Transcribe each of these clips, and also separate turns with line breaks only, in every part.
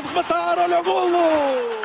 pode rematar, olha o golo!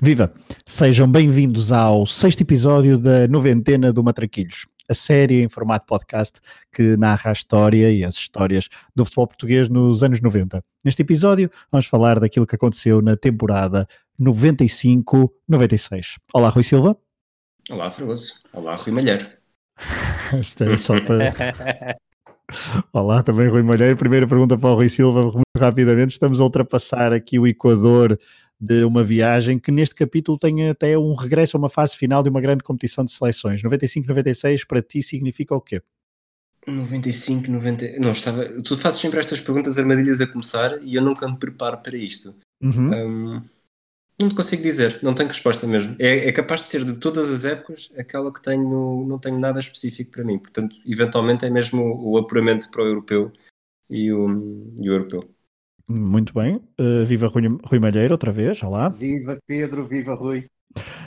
Viva! Sejam bem-vindos ao sexto episódio da noventena do Matraquilhos, a série em formato podcast que narra a história e as histórias do futebol português nos anos 90. Neste episódio, vamos falar daquilo que aconteceu na temporada 95-96. Olá, Rui Silva.
Olá, Fragoso. Olá, Rui Malheiro.
É só para. Olá, também Rui Malheiro. Primeira pergunta para o Rui Silva, muito rapidamente. Estamos a ultrapassar aqui o Equador de uma viagem que neste capítulo tem até um regresso a uma fase final de uma grande competição de seleções. 95-96 para ti significa o quê?
95, 90. Não, estava. Tu fazes sempre estas perguntas armadilhas a começar e eu nunca me preparo para isto. Uhum. Um, não te consigo dizer, não tenho resposta mesmo. É, é, capaz de ser de todas as épocas aquela que tenho, não tenho nada específico para mim. Portanto, eventualmente é mesmo o, o apuramento para o europeu e o, e o europeu.
Muito bem. Uh, viva Rui, Rui Malheiro, outra vez. Olá.
Viva Pedro, viva Rui.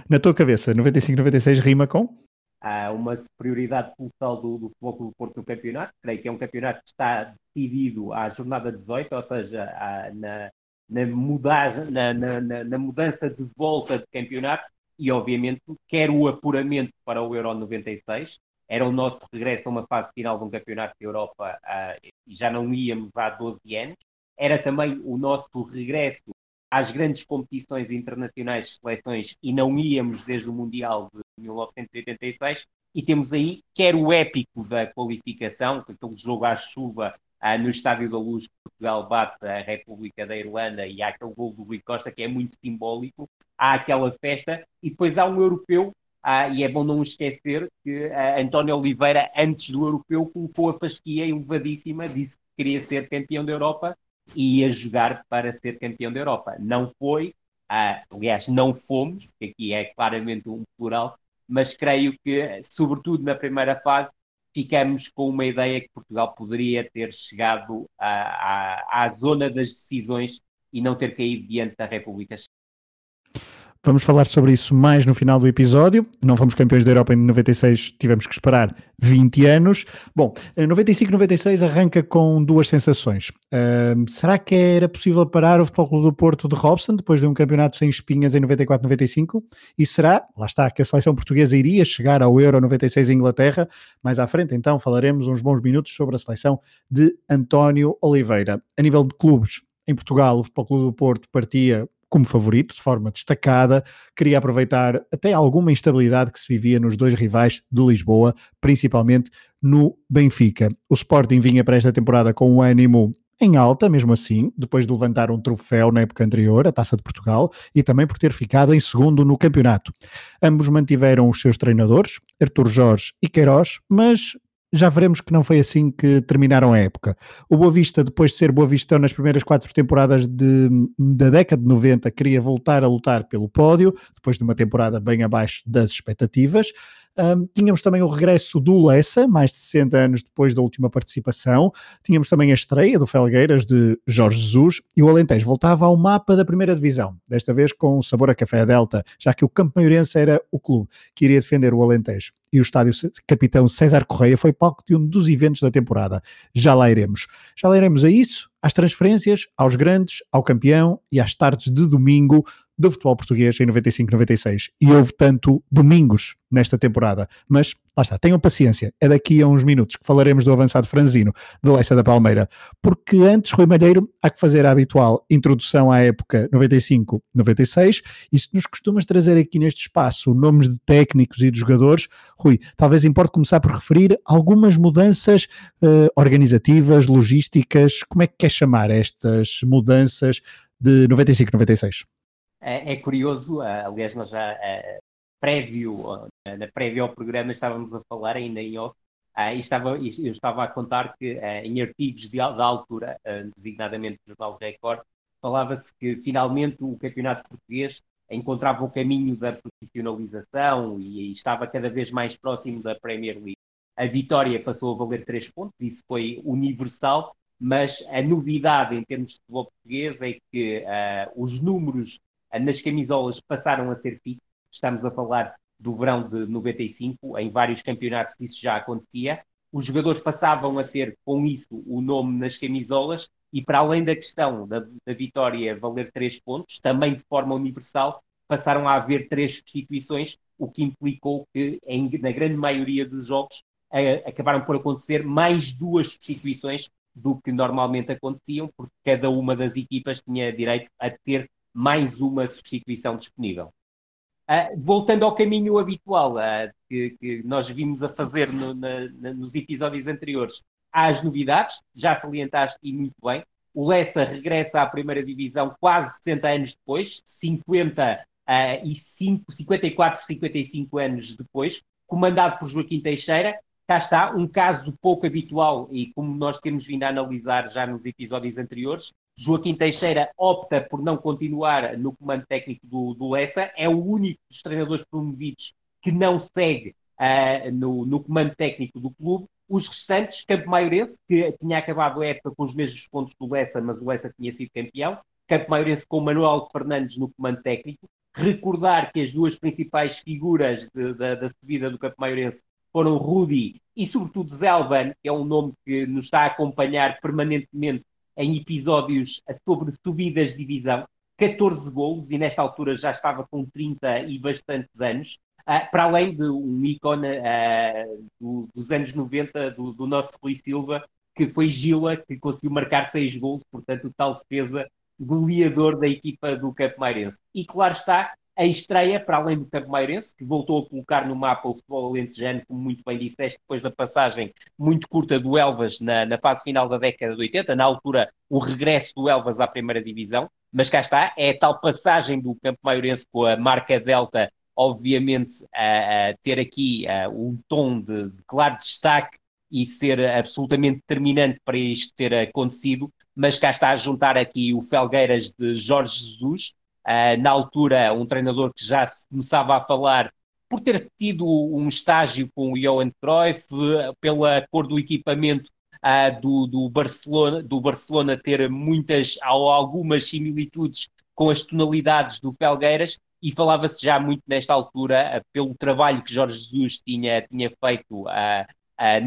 Na tua cabeça, 95-96 rima com?
Há uma superioridade colossal do, do Futebol do Porto no campeonato. Creio que é um campeonato que está decidido à jornada 18, ou seja, à, na, na, mudagem, na, na, na, mudança de volta de campeonato e, obviamente, quer o apuramento para o Euro 96. Era o nosso regresso a uma fase final de um campeonato de Europa uh, e já não íamos há 12 anos era também o nosso regresso às grandes competições internacionais de seleções e não íamos desde o Mundial de 1986 e temos aí quer o épico da qualificação, aquele jogo à chuva ah, no Estádio da Luz, Portugal bate a República da Irlanda e há aquele gol do Rui Costa que é muito simbólico, há aquela festa e depois há um europeu ah, e é bom não esquecer que ah, António Oliveira, antes do europeu, colocou a fasquia elevadíssima, disse que queria ser campeão da Europa ia jogar para ser campeão da Europa. Não foi, ah, aliás, não fomos, porque aqui é claramente um plural, mas creio que, sobretudo na primeira fase, ficamos com uma ideia que Portugal poderia ter chegado à, à, à zona das decisões e não ter caído diante da República
Vamos falar sobre isso mais no final do episódio. Não fomos campeões da Europa em 96, tivemos que esperar 20 anos. Bom, 95-96 arranca com duas sensações. Uh, será que era possível parar o Futebol do Porto de Robson depois de um campeonato sem espinhas em 94-95? E será, lá está, que a seleção portuguesa iria chegar ao Euro 96 em Inglaterra? Mais à frente, então, falaremos uns bons minutos sobre a seleção de António Oliveira. A nível de clubes, em Portugal, o Futebol Clube do Porto partia como favorito, de forma destacada, queria aproveitar até alguma instabilidade que se vivia nos dois rivais de Lisboa, principalmente no Benfica. O Sporting vinha para esta temporada com um ânimo em alta, mesmo assim, depois de levantar um troféu na época anterior, a Taça de Portugal, e também por ter ficado em segundo no campeonato. Ambos mantiveram os seus treinadores, Artur Jorge e Queiroz, mas já veremos que não foi assim que terminaram a época. O Boa Vista, depois de ser Boa Vista nas primeiras quatro temporadas de, da década de 90, queria voltar a lutar pelo pódio, depois de uma temporada bem abaixo das expectativas. Um, tínhamos também o regresso do Lessa, mais de 60 anos depois da última participação. Tínhamos também a estreia do Felgueiras de Jorge Jesus e o Alentejo voltava ao mapa da primeira divisão, desta vez com sabor a café Delta, já que o Campo Maiorense era o clube que iria defender o Alentejo. E o estádio Capitão César Correia foi palco de um dos eventos da temporada. Já lá iremos. Já lá iremos a isso, às transferências, aos grandes, ao campeão e às tardes de domingo do futebol português em 95-96. E houve tanto domingos nesta temporada. Mas lá está, tenham paciência. É daqui a uns minutos que falaremos do avançado franzino de Leça da Palmeira. Porque antes, Rui Malheiro, há que fazer a habitual introdução à época 95-96. E se nos costumas trazer aqui neste espaço nomes de técnicos e de jogadores, Rui, talvez importe começar por referir algumas mudanças uh, organizativas, logísticas. Como é que quer chamar estas mudanças de 95-96?
É, é curioso, ah, aliás, nós já ah, prévio, na prévia ao programa estávamos a falar ainda em off, e estava, eu estava a contar que em artigos de, da altura, designadamente do Jornal Record, falava-se que finalmente o campeonato português encontrava o caminho da profissionalização e estava cada vez mais próximo da Premier League. A vitória passou a valer três pontos, isso foi universal, mas a novidade em termos de futebol português é que uh, os números nas camisolas passaram a ser fixos. Estamos a falar do verão de 95, em vários campeonatos isso já acontecia. Os jogadores passavam a ter com isso o nome nas camisolas e para além da questão da, da vitória valer três pontos, também de forma universal, passaram a haver três substituições, o que implicou que, em, na grande maioria dos jogos, a, acabaram por acontecer mais duas substituições do que normalmente aconteciam, porque cada uma das equipas tinha direito a ter mais uma substituição disponível. Uh, voltando ao caminho habitual uh, que, que, nós vimos a fazer no, na, na, nos episódios anteriores, há as novidades, já salientaste e muito bem. O Lessa regressa à primeira divisão quase 60 anos depois, 50 uh, e 5, 54, 55 anos depois, comandado por Joaquim Teixeira. Cá está, um caso pouco habitual e como nós temos vindo a analisar já nos episódios anteriores, Joaquim Teixeira opta por não continuar no comando técnico do, do Lessa, é o único dos treinadores promovidos que não segue uh, no, no, comando técnico do clube. Os restantes, Campo Maiorense, que tinha acabado a época com os mesmos pontos do Lessa, mas o Lessa tinha sido campeão, Campo Maiorense com Manuel Fernandes no comando técnico, recordar que as duas principais figuras de, de, da subida do Campo Maiorense foram Rudi e, sobretudo, Zelban, que é um nome que nos está a acompanhar permanentemente em episódios sobre subidas de divisão. 14 golos e nesta altura já estava com 30 e bastantes anos, uh, para além de um ícone uh, do, dos anos 90 do, do nosso Rui Silva, que foi Gila, que conseguiu marcar 6 golos, portanto, o tal defesa goleador da equipa do Campo Mairense. E claro está, a estreia, para além do Campo Mairense, que voltou a colocar no mapa o futebol alentejano, como muito bem disseste, depois da passagem muito curta do Elvas na, na fase final da década de 80, na altura o regresso do Elvas à primeira divisão, mas cá está, é a tal passagem do Campo Maiorense com a marca Delta, obviamente, a, a ter aqui a, um tom de, de claro destaque e ser absolutamente determinante para isto ter acontecido, mas cá está a juntar aqui o Felgueiras de Jorge Jesus, na altura um treinador que já se começava a falar por ter tido um estágio com o Johan Cruyff, pela cor do equipamento uh, do, do, Barcelona, do Barcelona ter muitas ou algumas similitudes com as tonalidades do Felgueiras, e falava-se já muito nesta altura, uh, pelo trabalho que Jorge Jesus tinha, tinha feito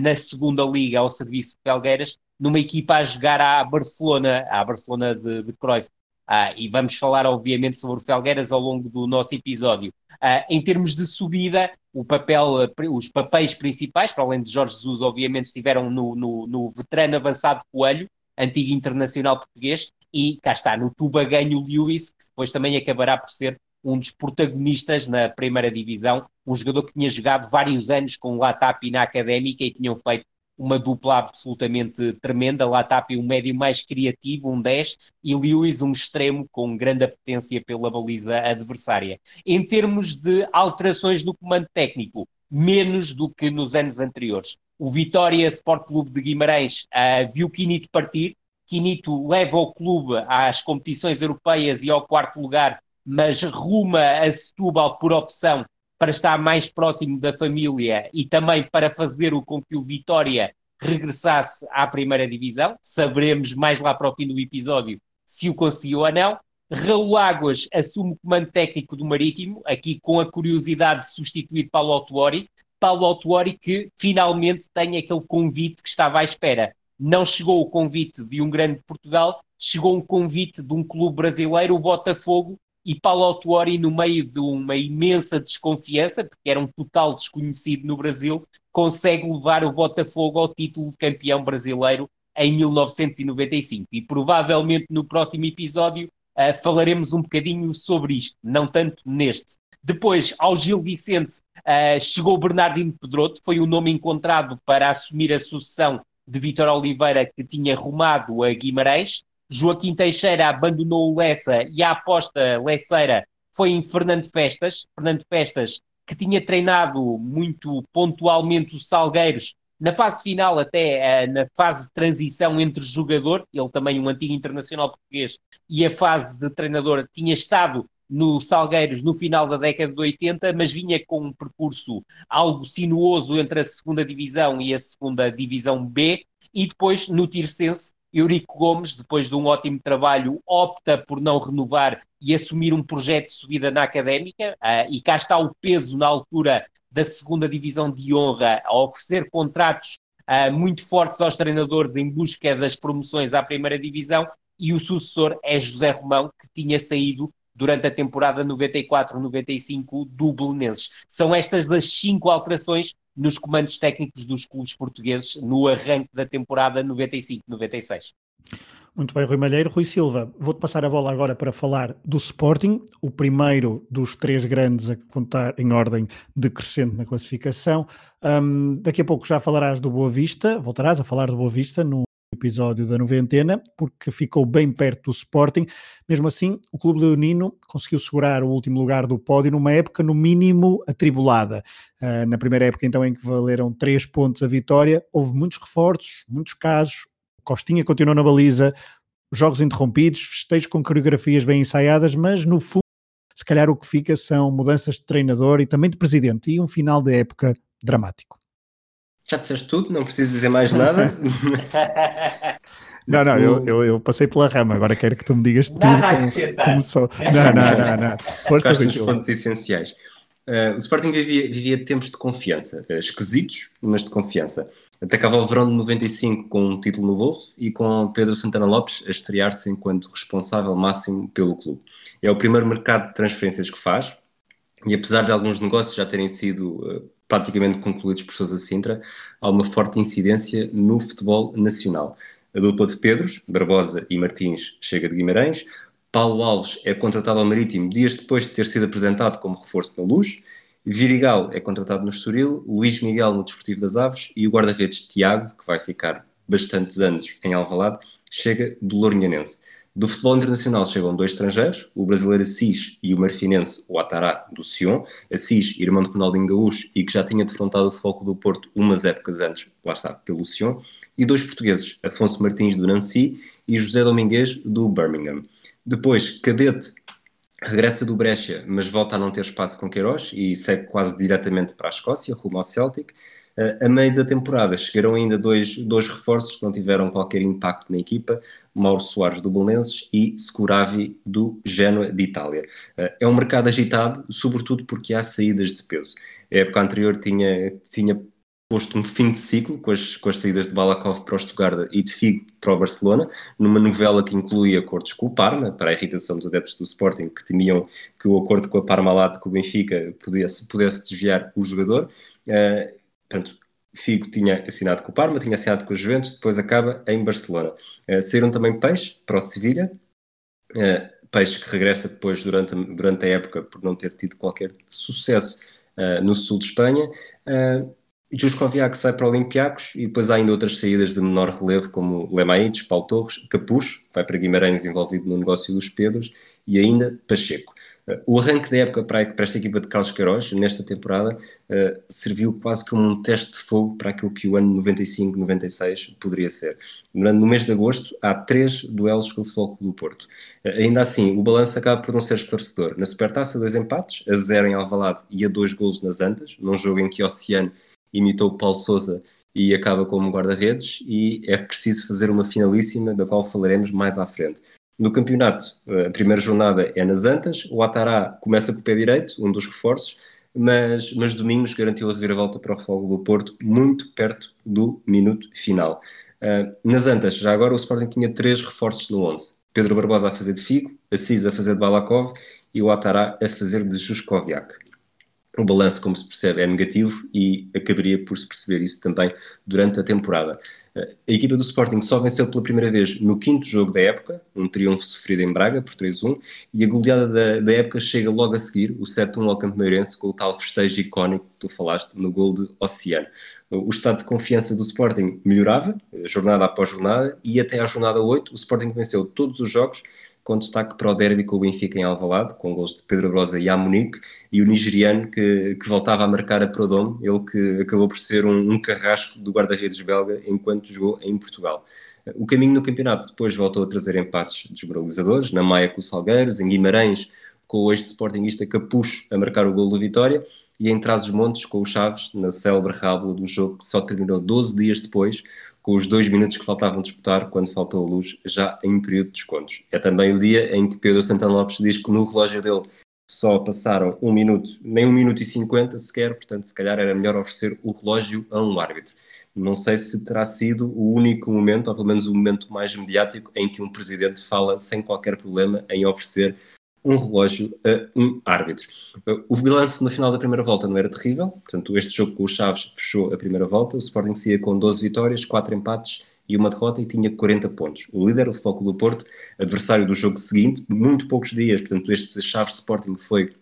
na segunda liga ao serviço de Felgueiras, numa equipa a jogar à Barcelona, à Barcelona de, de Cruyff. Uh, e vamos falar, obviamente, sobre o Felgueiras ao longo do nosso episódio. Uh, em termos de subida, o papel, os papéis principais, para além de Jorge Jesus, obviamente, estiveram no, no, no veterano avançado Coelho, antigo internacional português, e cá está, no Tuba ganho Lewis, que depois também acabará por ser um dos protagonistas na primeira divisão, um jogador que tinha jogado vários anos com o Latap na Académica e tinham feito uma dupla absolutamente tremenda. Latapi, um médio mais criativo, um 10, e Lewis, um extremo com grande apetência pela baliza adversária. Em termos de alterações no comando técnico, menos do que nos anos anteriores. O Vitória Sport Clube de Guimarães uh, viu Quinito partir. Quinito leva o clube às competições europeias e ao quarto lugar, mas ruma a Setúbal por opção para estar mais próximo da família e também para fazer o com que o Vitória regressasse à primeira divisão. Saberemos mais lá para o fim do episódio se o conseguiu ou não. Raul Águas assume o comando técnico do Marítimo, aqui com a curiosidade de substituir Paulo Autuori. Paulo Autuori que finalmente tem aquele convite que estava à espera. Não chegou o convite de um grande Portugal, chegou um convite de um clube brasileiro, o Botafogo, e Paulo Autuori, no meio de uma imensa desconfiança, porque era um total desconhecido no Brasil, consegue levar o Botafogo ao título de campeão brasileiro em 1995. E provavelmente no próximo episódio uh, falaremos um bocadinho sobre isto, não tanto neste. Depois, ao Gil Vicente, uh, chegou Bernardino Pedroto, foi o nome encontrado para assumir a sucessão de Vitor Oliveira, que tinha rumado a Guimarães. Joaquim Teixeira abandonou o Lessa e a aposta Lesseira foi em Fernando Festas. Fernando Festas, que tinha treinado muito pontualmente os Salgueiros na fase final, até uh, na fase de transição entre jogador, ele também um antigo internacional português, e a fase de treinador, tinha estado no Salgueiros no final da década de 80, mas vinha com um percurso algo sinuoso entre a segunda divisão e a segunda divisão B, e depois no Tircense Eurico Gomes, depois de um ótimo trabalho, opta por não renovar e assumir um projeto de subida na académica, uh, e cá está o peso na altura da segunda divisão de honra a oferecer contratos uh, muito fortes aos treinadores em busca das promoções à primeira divisão, e o sucessor é José Romão, que tinha saído durante a temporada 94-95 do Belenenses. São estas as cinco alterações nos comandos técnicos dos clubes portugueses no arranque da temporada 95-96.
Muito bem, Rui Malheiro. Rui Silva, vou-te passar a bola agora para falar do Sporting, o primeiro dos três grandes a contar em ordem decrescente na classificação. Um, daqui a pouco já falarás do Boa Vista, voltarás a falar do Boa Vista no episódio da noventena, porque ficou bem perto do Sporting. Mesmo assim, o Clube Leonino conseguiu segurar o último lugar do pódio numa época, no mínimo, atribulada. Uh, na primeira época, então, em que valeram três pontos a vitória, houve muitos reforços, muitos casos. Costinha continuou na baliza, jogos interrompidos, festejos com coreografias bem ensaiadas, mas no fundo, se calhar o que fica são mudanças de treinador e também de presidente e um final de época dramático.
Já disseste tudo, não preciso dizer mais nada.
não, não, eu, eu, eu, passei pela rama, agora quero que tu me digas tudo como, como só. Não, não, não, não.
Força dos pontos essenciais. Uh, o Sporting vivia, vivia tempos de confiança, uh, esquisitos, mas de confiança. Atacava o verão de 95 com um título no bolso e com Pedro Santana Lopes a estrear-se enquanto responsável máximo pelo clube. É o primeiro mercado de transferências que faz, e apesar de alguns negócios já terem sido uh, praticamente concluídos por Sousa Sintra, há uma forte incidência no futebol nacional. A dupla de Pedros, Barbosa e Martins, chega de Guimarães. Paulo Alves é contratado ao Marítimo dias depois de ter sido apresentado como reforço na Luz. Virigal é contratado no Estoril, Luís Miguel no Desportivo das Aves e o guarda-redes Tiago, que vai ficar bastantes anos em Alvalade, chega do Lourinhanense. Do futebol internacional chegam dois estrangeiros, o brasileiro Assis e o marfinense Ouattara do Sion. Assis, irmão de Ronaldinho Gaúcho e que já tinha defrontado o Foco do Porto umas épocas antes, lá está, pelo Sion. E dois portugueses, Afonso Martins do Nancy e José Domingues do Birmingham. Depois, Cadete regressa do Brescia, mas volta a não ter espaço com Queiroz e segue quase diretamente para a Escócia, rumo ao Celtic. A meio da temporada chegaram ainda dois, dois reforços que não tiveram qualquer impacto na equipa, Mauro Soares do Belenenses e Scuravi do Genoa de Itália. É um mercado agitado, sobretudo porque há saídas de peso. A época anterior tinha, tinha posto um fim de ciclo com as, com as saídas de Balakov para o Stuttgart e de Figo para o Barcelona, numa novela que inclui acordos com o Parma, para a irritação dos adeptos do Sporting que temiam que o acordo com a Parmalat com o Benfica pudesse, pudesse desviar o jogador. Uh, Portanto, Figo tinha assinado com o Parma, tinha assinado com o Juventus, depois acaba em Barcelona. Uh, saíram também Peixe para o Sevilha, uh, Peixe que regressa depois durante, durante a época por não ter tido qualquer sucesso uh, no sul de Espanha. Uh, Juskoviak sai para Olympiacos e depois há ainda outras saídas de menor relevo como Lemaites, Paulo Torres, Capucho, vai para Guimarães envolvido no negócio dos Pedros e ainda Pacheco. O arranque da época para, esta equipa de Carlos Queiroz, nesta temporada, uh, serviu quase como um teste de fogo para aquilo que o ano 95-96 poderia ser. No mês de agosto, há três duelos com o Futebol do Porto. Uh, ainda assim, o balanço acaba por não ser esclarecedor. Na Supertaça, dois empates, a zero em Alvalade e a dois golos nas Antas, num jogo em que Oceano imitou o Paulo Sousa e acaba como guarda-redes, e é preciso fazer uma finalíssima, da qual falaremos mais à frente. No campeonato, a primeira jornada é nas Antas, o Atará começa com o pé direito, um dos reforços, mas, mas Domingos garantiu a reviravolta para o Fogo do Porto, muito perto do minuto final. Uh, nas Antas, já agora o Sporting tinha três reforços no 11. Pedro Barbosa a fazer de Figo, Assis a fazer de Balakov e o Atará a fazer de Juskoviak o balanço, como se percebe, é negativo e acabaria por se perceber isso também durante a temporada. A equipa do Sporting só venceu pela primeira vez no quinto jogo da época, um triunfo sofrido em Braga por 3-1, e a goleada da, da, época chega logo a seguir, o 7-1 ao Campo Meirense, com o tal festejo icónico que tu falaste no gol de Oceano. O estado de confiança do Sporting melhorava, jornada após jornada, e até à jornada 8 o Sporting venceu todos os jogos com destaque para o derby com o Benfica em Alvalade, com gols de Pedro Brosa e Amunique, e o nigeriano que, que voltava a marcar a Prodome, ele que acabou por ser um, um carrasco do guarda-redes belga enquanto jogou em Portugal. O caminho no campeonato depois voltou a trazer empates desmoralizadores, na Maia com o Salgueiros, em Guimarães com o ex-sportingista Capucho a marcar o gol do Vitória, e em Trás-os-Montes com o Chaves, na célebre rábula do jogo que só terminou 12 dias depois, com os dois minutos que faltavam disputar quando faltou a luz, já em período de descontos. É também o dia em que Pedro Santana Lopes diz que no relógio dele só passaram um minuto, nem um minuto e cinquenta sequer, portanto, se calhar era melhor oferecer o relógio a um árbitro. Não sei se terá sido o único momento, ou pelo menos o momento mais mediático, em que um presidente fala sem qualquer problema em oferecer um relógio a um árbitro. O balanço no final da primeira volta não era terrível, portanto, este jogo com os Chaves fechou a primeira volta. O Sporting saía com 12 vitórias, 4 empates e uma derrota e tinha 40 pontos. O líder, o Futebol Clube do Porto, adversário do jogo seguinte, muito poucos dias, portanto, este Chaves Sporting foi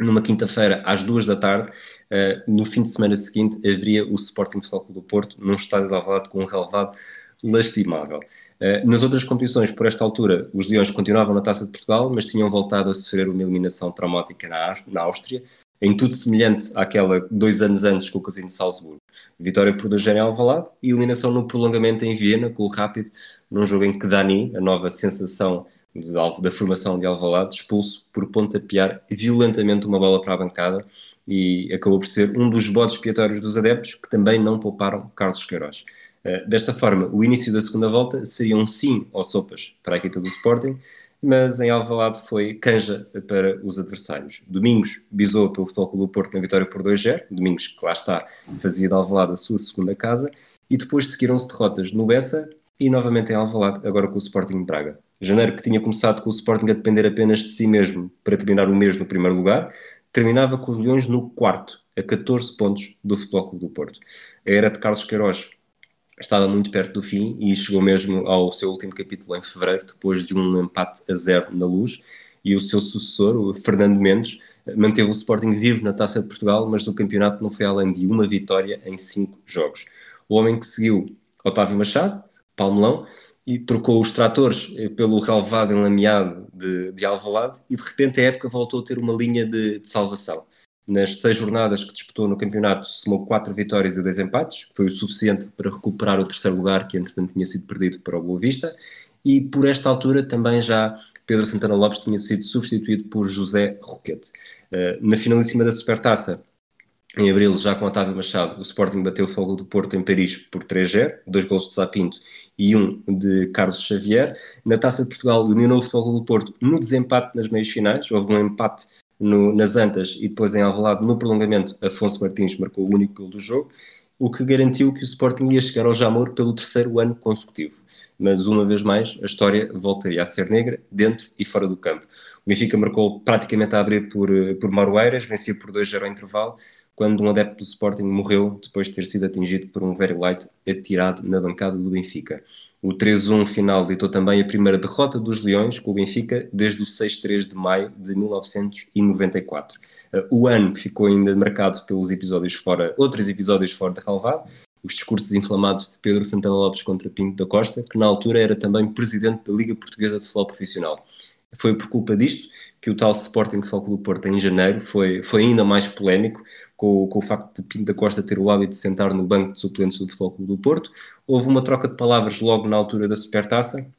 numa quinta-feira às duas da tarde. Uh, no fim de semana seguinte haveria o Sporting Futebol Clube do Porto num estádio de Alvalade com um relevado lastimável. Uh, nas outras competições, por esta altura, os Leões continuavam na Taça de Portugal, mas tinham voltado a sofrer uma eliminação traumática na, Áustria, em tudo semelhante àquela dois anos antes com o Casino de Salzburgo. Vitória por 2 em Alvalade e eliminação no prolongamento em Viena com o Rápido, num jogo em que Dani, a nova sensação de, da formação de Alvalade, expulso por pontapear violentamente uma bola para a bancada e acabou por ser um dos bodes expiatórios dos adeptos que também não pouparam Carlos Queiroz. Uh, desta forma, o início da segunda volta seria um sim ou sopas para a equipa do Sporting, mas em Alvalade foi canja para os adversários. Domingos bisou pelo Futebol Clube do Porto na vitória por 2-0, Domingos que lá está fazia de Alvalade a sua segunda casa, e depois seguiram-se derrotas no Bessa e novamente em Alvalade, agora com o Sporting de Braga. Janeiro que tinha começado com o Sporting a depender apenas de si mesmo para terminar o mês no primeiro lugar, terminava com os Leões no quarto, a 14 pontos do Futebol Clube do Porto. A era de Carlos Queiroz estava muito perto do fim e chegou mesmo ao seu último capítulo em fevereiro, depois de um empate a zero na luz. E o seu sucessor, o Fernando Mendes, manteve o Sporting vivo na Taça de Portugal, mas no campeonato não foi além de uma vitória em cinco jogos. O homem que seguiu Otávio Machado, Palmelão, e trocou os tratores eh, pelo relevado enlameado de, de Alvalade e de repente a época voltou a ter uma linha de, de salvação. Nas seis jornadas que disputou no campeonato, somou quatro vitórias e dois empates, foi o suficiente para recuperar o terceiro lugar, que entretanto tinha sido perdido para o Boa Vista. E por esta altura também já Pedro Santana Lopes tinha sido substituído por José Roquete. Uh, na finalíssima da Supertaça, em abril, já com Otávio Machado, o Sporting bateu o Fogo do Porto em Paris por 3-0, dois gols de Sapinto e um de Carlos Xavier. Na Taça de Portugal, eliminou o Fogo do Porto no desempate nas meias finais. Houve um empate no, nas Antas e depois em Alvalade, no prolongamento, Afonso Martins marcou o único gol do jogo, o que garantiu que o Sporting ia chegar ao Jamor pelo terceiro ano consecutivo. Mas, uma vez mais, a história voltaria a ser negra, dentro e fora do campo. O Benfica marcou praticamente a abrir por, eh, por Marueiras, vencia por 2-0 ao intervalo, quando um adepto do Sporting morreu depois de ter sido atingido por um very light atirado na bancada do Benfica. O 3-1 final ditou também a primeira derrota dos Leões com o Benfica desde o 6-3 de maio de 1994. Uh, o ano ficou ainda marcado pelos episódios fora, outros episódios fora de relevado, os discursos inflamados de Pedro Santana Lopes contra Pinto da Costa, que na altura era também presidente da Liga Portuguesa de Futebol Profissional. Foi por culpa disto que o tal Sporting Futebol do Porto em janeiro foi, foi ainda mais polémico, com, com, o facto de Pinto da Costa ter o hábito de sentar no banco de suplentes do Futebol Clube do Porto. Houve uma troca de palavras logo na altura da Supertaça.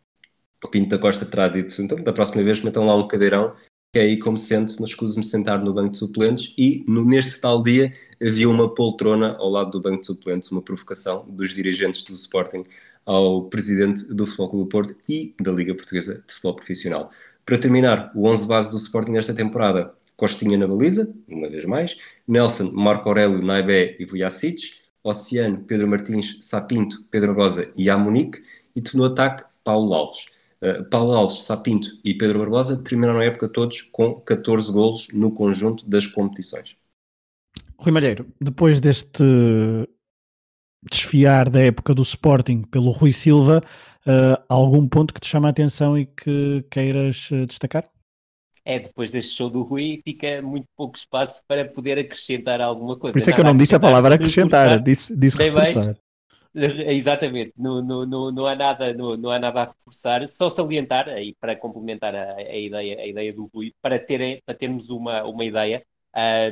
O Pinto da Costa terá dito, então, da próxima vez metam lá um cadeirão, que é aí como sento, não escuso-me sentar no banco de suplentes e no, neste tal dia havia uma poltrona ao lado do banco de suplentes, uma provocação dos dirigentes do Sporting ao presidente do Futebol Clube do Porto e da Liga Portuguesa de Futebol Profissional. Para terminar, o 11 base do Sporting nesta temporada Costinha na baliza, uma vez mais, Nelson, Marco Aurélio, Naibé e Vujacic, Oceano, Pedro Martins, Sapinto, Pedro Barbosa e Amunique, e no ataque Paulo Alves. Uh, Paulo Alves, Sapinto e Pedro Barbosa terminaram a época todos com 14 golos no conjunto das competições.
Rui Malheiro, depois deste desfiar da época do Sporting pelo Rui Silva, uh, algum ponto que te chama a atenção e que queiras uh, destacar?
É depois deste show do Rui fica muito pouco espaço para poder acrescentar alguma coisa.
Por isso é que eu não disse a palavra acrescentar, disse, disse reforçar.
Exatamente, não, não, não, não, há nada, não, não há nada a reforçar, só salientar, aí para complementar a, a, ideia, a ideia do Rui, para, para termos uma, uma ideia,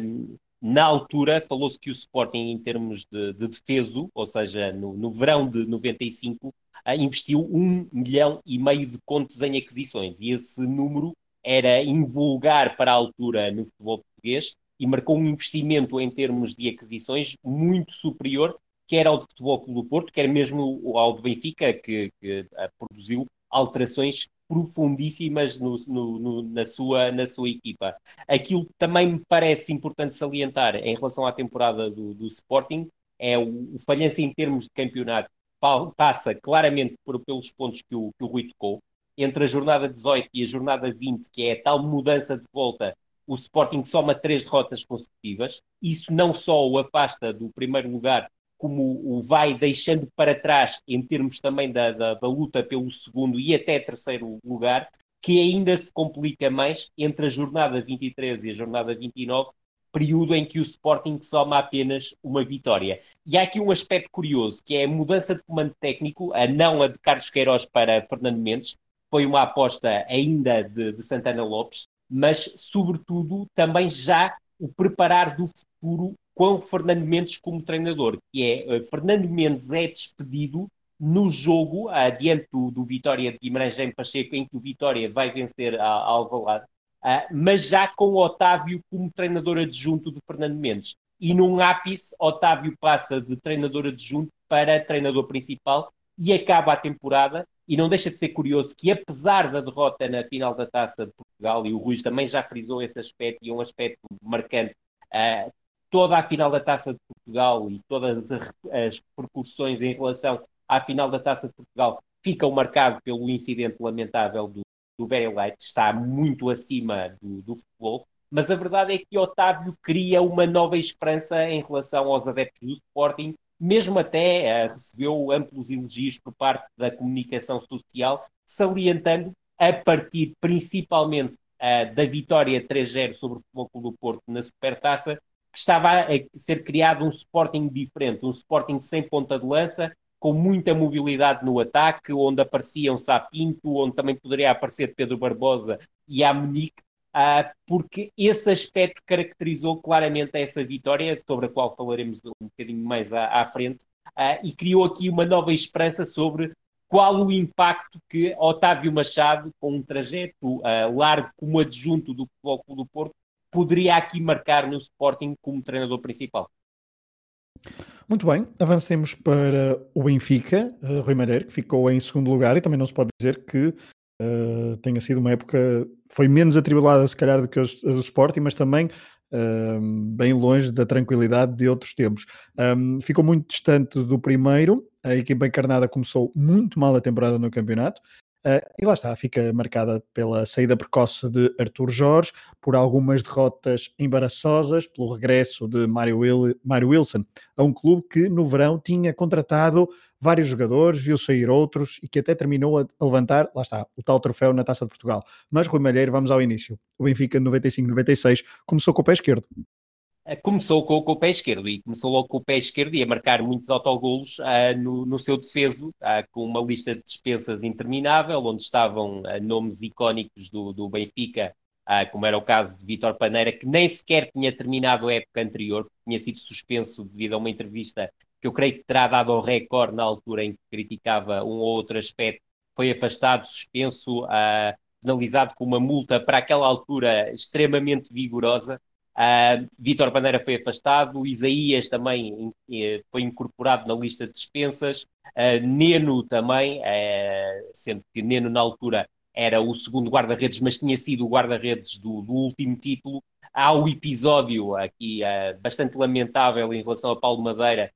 um, na altura falou-se que o Sporting em termos de, de defeso, ou seja, no, no verão de 95, uh, investiu um milhão e meio de contos em aquisições, e esse número era invulgar para a altura no futebol português e marcou um investimento em termos de aquisições muito superior quer ao de Futebol do Porto, quer mesmo ao do Benfica, que, que produziu alterações profundíssimas no, no, no, na, sua, na sua equipa. Aquilo que também me parece importante salientar em relação à temporada do, do Sporting é o, o falhanço em termos de campeonato passa claramente por, pelos pontos que o, que o Rui tocou. Entre a jornada 18 e a jornada 20, que é a tal mudança de volta, o Sporting soma três derrotas consecutivas. Isso não só o afasta do primeiro lugar, como o vai deixando para trás em termos também da, da, da luta pelo segundo e até terceiro lugar, que ainda se complica mais entre a jornada 23 e a jornada 29, período em que o Sporting soma apenas uma vitória. E há aqui um aspecto curioso, que é a mudança de comando técnico, a não a de Carlos Queiroz para Fernando Mendes, foi uma aposta ainda de, de Santana Lopes, mas, sobretudo, também já o preparar do futuro com Fernando Mendes como treinador, que é uh, Fernando Mendes é despedido no jogo, adiante do, do Vitória de Guimarães em Pacheco, em que o Vitória vai vencer a, a Alvalade, uh, mas já com Otávio como treinador adjunto de Fernando Mendes. E num ápice, Otávio passa de treinador adjunto para treinador principal e acaba a temporada. E não deixa de ser curioso que, apesar da derrota na final da taça de Portugal, e o Ruiz também já frisou esse aspecto, e é um aspecto marcante, uh, toda a final da taça de Portugal e todas as, as repercussões em relação à final da taça de Portugal ficam marcados pelo incidente lamentável do, do Very Light, está muito acima do, do, futebol, mas a verdade é que Otávio cria uma nova esperança em relação aos adeptos do Sporting, mesmo até uh, recebeu amplos elogios por parte da comunicação social, salientando, a partir principalmente uh, da vitória 3-0 sobre o Futebol Clube do Porto na Supertaça, que estava a ser criado um Sporting diferente, um Sporting sem ponta de lança, com muita mobilidade no ataque, onde apareciam Sapinto, onde também poderia aparecer Pedro Barbosa e a Munique, uh, porque esse aspecto caracterizou claramente essa vitória, sobre a qual falaremos um bocadinho mais à, à frente, uh, e criou aqui uma nova esperança sobre qual o impacto que Otávio Machado, com um trajeto uh, largo como adjunto do Futebol Clube do Porto, poderia aqui marcar no Sporting como treinador principal.
Muito bem, avancemos para o Benfica, Rui Madeira, que ficou em segundo lugar e também não se pode dizer que uh, tenha sido uma época, foi menos atribulada se calhar do que a do Sporting, mas também uh, bem longe da tranquilidade de outros tempos. Um, ficou muito distante do primeiro, a equipa encarnada começou muito mal a temporada no campeonato, Uh, e lá está, fica marcada pela saída precoce de Arthur Jorge, por algumas derrotas embaraçosas, pelo regresso de Mário, Will, Wilson a um clube que no verão tinha contratado vários jogadores, viu sair outros e que até terminou a levantar, lá está, o tal troféu na Taça de Portugal. Mas Rui Malheiro, vamos ao início. O Benfica 95-96 começou com o pé esquerdo.
Eh, começou com, com, o pé esquerdo e começou logo com o pé esquerdo e a marcar muitos autogolos uh, no, no, seu defeso, uh, com uma lista de despesas interminável, onde estavam nomes icónicos do, do Benfica, como era o caso de Vítor Paneira, que nem sequer tinha terminado a época anterior, tinha sido suspenso devido a uma entrevista que eu creio que terá dado ao recorde na altura em que criticava um ou outro aspecto, foi afastado, suspenso, penalizado com uma multa para aquela altura extremamente vigorosa. Uh, Vítor Bandeira foi afastado, Isaías também uh, foi incorporado na lista de dispensas, uh, Neno também, uh, sendo que Neno na altura era o segundo guarda-redes, mas tinha sido o guarda-redes do, do, último título. Há o episódio aqui bastante lamentável em relação a Paulo Madeira,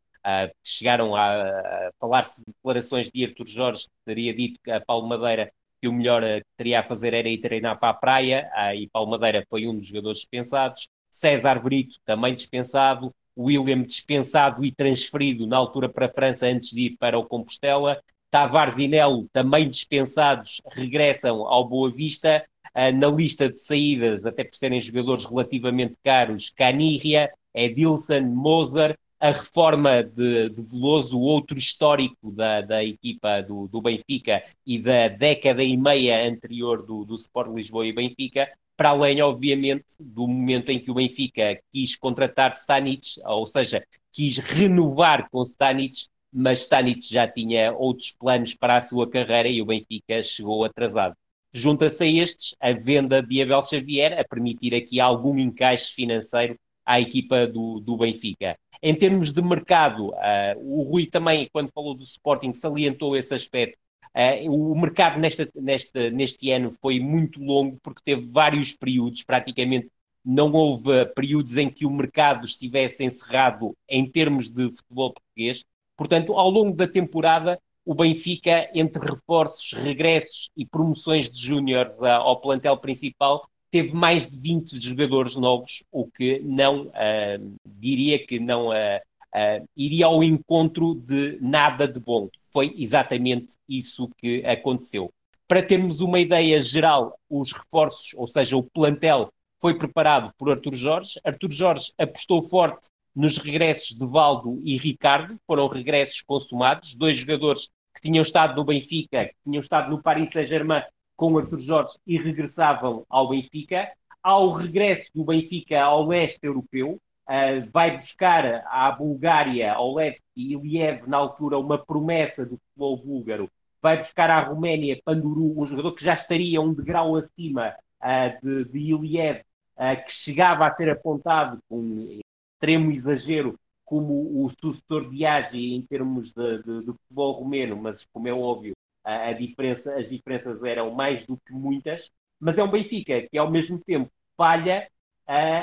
que chegaram a, a falar-se de declarações de Artur Jorge, que teria dito que a Paulo Madeira que o melhor que teria a fazer era ir treinar para a praia, e Paulo Madeira foi um dos jogadores dispensados. César Brito, também dispensado, William dispensado e transferido na altura para a França antes de ir para o Compostela, Tavares e Nelo, também dispensados, regressam ao Boa Vista. Uh, na lista de saídas, até por serem jogadores relativamente caros, Canirria, Edilson, Moser, a reforma de, de Veloso, outro histórico da, da equipa do, do Benfica e da década e meia anterior do, do Sport Lisboa e Benfica, para além, obviamente, do momento em que o Benfica quis contratar Stanic, ou seja, quis renovar com Stanic, mas Stanic já tinha outros planos para a sua carreira e o Benfica chegou atrasado. Junta-se a estes a venda de Abel Xavier, a permitir aqui algum encaixe financeiro à equipa do, do Benfica. Em termos de mercado, uh, o Rui também, quando falou do Sporting, salientou esse aspecto. Uh, o mercado nesta, nesta, neste ano foi muito longo porque teve vários períodos, praticamente não houve períodos em que o mercado estivesse encerrado em termos de futebol português. Portanto, ao longo da temporada, o Benfica, entre reforços, regressos e promoções de júniores ao plantel principal, teve mais de 20 jogadores novos, o que não uh, diria que não uh, uh, iria ao encontro de nada de bom. Foi exatamente isso que aconteceu. Para termos uma ideia geral, os reforços, ou seja, o plantel foi preparado por Artur Jorge. Artur Jorge apostou forte nos regressos de Valdo e Ricardo, foram regressos consumados, dois jogadores que tinham estado no Benfica, que tinham estado no Paris Saint-Germain com o Artur Jorge e regressavam ao Benfica. Ao regresso do Benfica ao leste europeu, uh, vai buscar à Bulgária, ao leste, Iliev, na altura, uma promessa do futebol búlgaro. Vai buscar à Roménia Panduru, um jogador que já estaria um degrau acima uh, de, de Iliev, uh, que chegava a ser apontado com extremo exagero como o sucessor de Agi em termos de, de, de, futebol romeno, mas como é óbvio, a, a, diferença, as diferenças eram mais do que muitas. Mas é um Benfica que, ao mesmo tempo, falha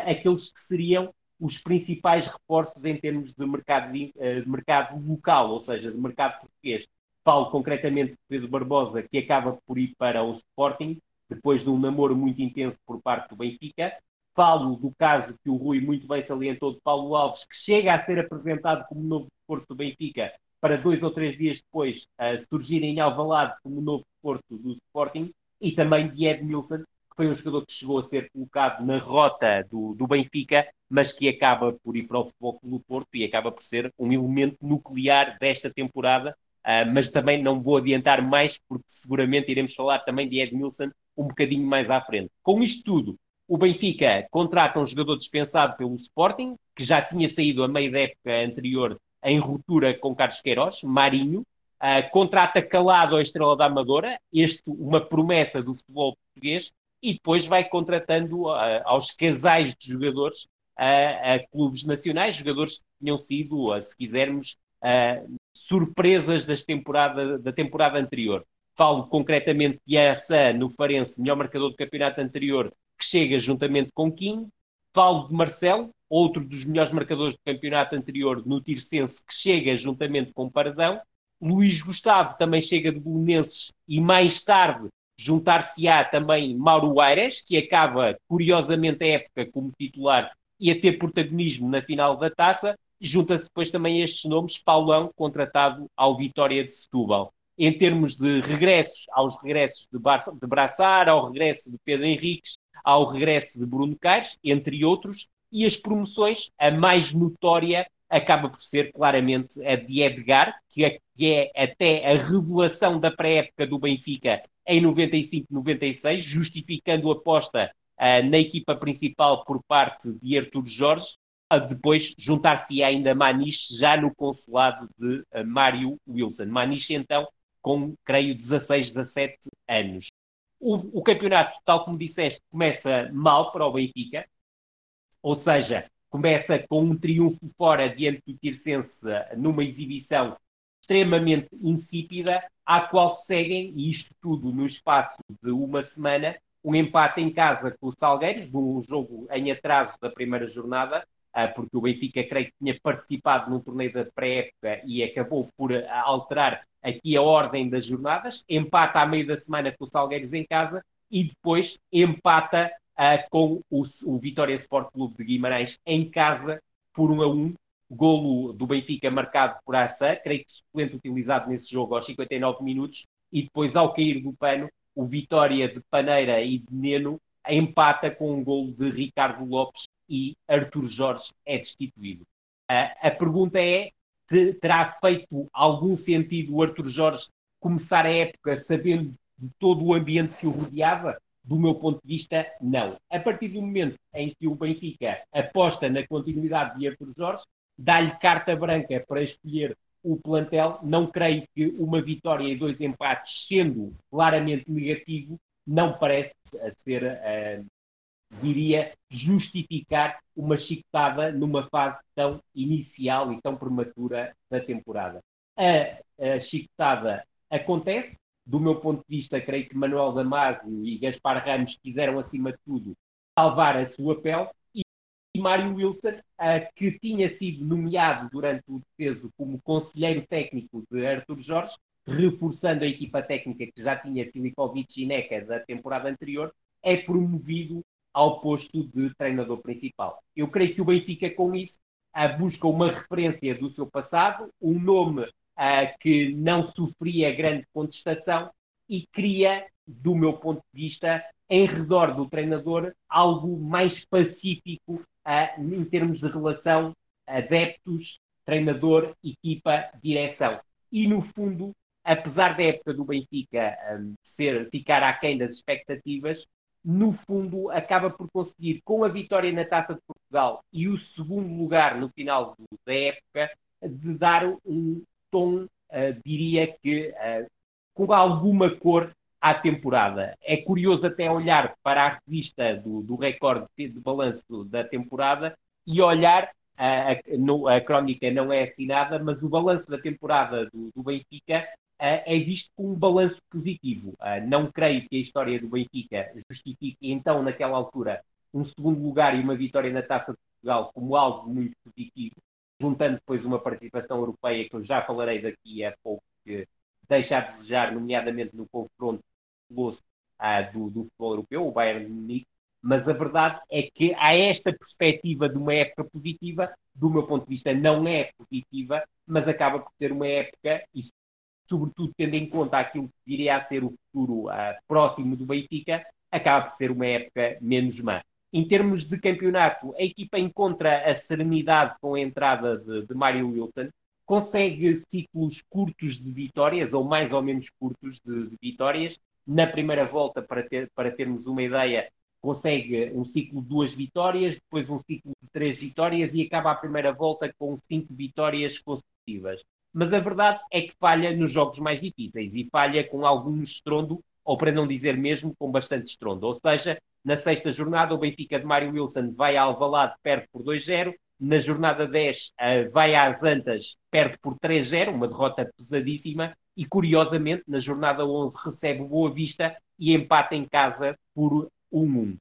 aqueles que seriam os principais reforços em termos de mercado, de, uh, de mercado local, ou seja, de mercado português. Falo concretamente de Pedro Barbosa, que acaba por ir para o Sporting, depois de um namoro muito intenso por parte do Benfica. Falo do caso que o Rui muito bem salientou de Paulo Alves, que chega a ser apresentado como novo reforço do Benfica, para dois ou três dias depois uh, surgir em Alvalade como novo reforço do Sporting, e também de Edmilson, que foi um jogador que chegou a ser colocado na rota do, do Benfica, mas que acaba por ir para o Futebol Clube Porto e acaba por ser um elemento nuclear desta temporada, uh, mas também não vou adiantar mais, porque seguramente iremos falar também de Edmilson um bocadinho mais à frente. Com isto tudo, o Benfica contrata um jogador dispensado pelo Sporting, que já tinha saído a meio da época anterior em ruptura com Carlos Queiroz, Marinho, uh, contrata calado a Estrela da Amadora, este uma promessa do futebol português, e depois vai contratando uh, aos casais de jogadores uh, a clubes nacionais, jogadores que tinham sido, se quisermos, surpresas das temporada, da temporada anterior. Falo concretamente de Assa no Farense, melhor marcador do campeonato anterior, que chega juntamente com Kim. Falo de Marcelo, outro dos melhores marcadores do campeonato anterior no Tircense, que chega juntamente com Paradão. Luís Gustavo também chega de Bolonenses e mais tarde juntar-se-á também Mauro Aires, que acaba curiosamente a época como titular e a ter protagonismo na final da taça. Junta-se depois também estes nomes, Paulão, contratado ao Vitória de Setúbal em termos de regressos, aos regressos de, Bar de Braçar, ao regresso de Pedro Henriques, ao regresso de Bruno Caires, entre outros, e as promoções, a mais notória acaba por ser claramente a de Edgar, que é, que é até a revelação da pré-época do Benfica em 95-96, justificando a aposta uh, na equipa principal por parte de Artur Jorge, a depois juntar-se ainda Maniche já no consulado de uh, Mário Wilson. Maniche, então, com, creio, 16, 17 anos. O, o, campeonato, tal como disseste, começa mal para o Benfica, ou seja, começa com um triunfo fora diante do Tirsense numa exibição extremamente insípida, à qual seguem, e isto tudo no espaço de uma semana, um empate em casa com os Salgueiros, num jogo em atraso da primeira jornada, porque o Benfica, creio que tinha participado num torneio da pré-época e acabou por alterar aqui a ordem das jornadas, empata à meio da semana com o Salgueiros em casa e depois empata uh, com o, o Vitória Sport Clube de Guimarães em casa por 1 a 1. Golo do Benfica marcado por Assa, creio que suplente utilizado nesse jogo aos 59 minutos, e depois, ao cair do pano, o Vitória de Paneira e de Neno empata com um golo de Ricardo Lopes e Artur Jorge é destituído. A pergunta é: terá feito algum sentido o Artur Jorge começar a época sabendo de todo o ambiente que o rodeava? Do meu ponto de vista, não. A partir do momento em que o Benfica aposta na continuidade de Artur Jorge, dá-lhe carta branca para escolher o plantel, não creio que uma vitória e dois empates, sendo claramente negativo, não parece ser uh, diria, justificar uma chicotada numa fase tão inicial e tão prematura da temporada. A, a chicotada acontece, do meu ponto de vista, creio que Manuel Damasio e Gaspar Ramos quiseram, acima de tudo, salvar a sua pele e Mário Wilson, que tinha sido nomeado durante o defeso como conselheiro técnico de Arthur Jorge, reforçando a equipa técnica que já tinha Filipovic e Neca da temporada anterior, é promovido ao posto de treinador principal. Eu creio que o Benfica, com isso, uh, busca uma referência do seu passado, um nome uh, que não sofria grande contestação e cria, do meu ponto de vista, em redor do treinador algo mais pacífico uh, em termos de relação adeptos, treinador, equipa, direção. E no fundo, apesar da época do Benfica ser, ficar aquém das expectativas, no fundo acaba por conseguir, com a vitória na Taça de Portugal e o segundo lugar no final do, da época, de dar um tom, uh, diria que, uh, com alguma cor à temporada. É curioso até olhar para a revista do, do recorde de, balanço da temporada e olhar, a, a, no, a crónica não é assinada, mas o balanço da temporada do, do Benfica é visto com um balanço positivo. não creio que a história do Benfica justifique, então, naquela altura, um segundo lugar e uma vitória na Taça de Portugal como algo muito positivo, juntando depois uma participação europeia que eu já falarei daqui a pouco, que deixa a desejar, nomeadamente no confronto colosso uh, do, do futebol europeu, o Bayern de Munique, mas a verdade é que há esta perspectiva de uma época positiva, do meu ponto de vista não é positiva, mas acaba por ser uma época, sobretudo tendo em conta aquilo que viria a ser o futuro uh, próximo do Benfica, acaba por ser uma época menos má. Em termos de campeonato, a equipa encontra a serenidade com a entrada de, de Mário Wilson, consegue ciclos curtos de vitórias, ou mais ou menos curtos de, de vitórias, na primeira volta, para, ter, para termos uma ideia, consegue um ciclo de duas vitórias, depois um ciclo de três vitórias e acaba a primeira volta com cinco vitórias consecutivas. Mas a verdade é que falha nos jogos mais difíceis e falha com algum estrondo, ou para não dizer mesmo com bastante estrondo. Ou seja, na sexta jornada, o Benfica de Mário Wilson vai a Alvalade, perde por 2-0. Na jornada 10, eh, vai às Antas, perde por 3-0, uma derrota pesadíssima e curiosamente na jornada 11 recebe o Boa Vista e empata em casa por 1-1.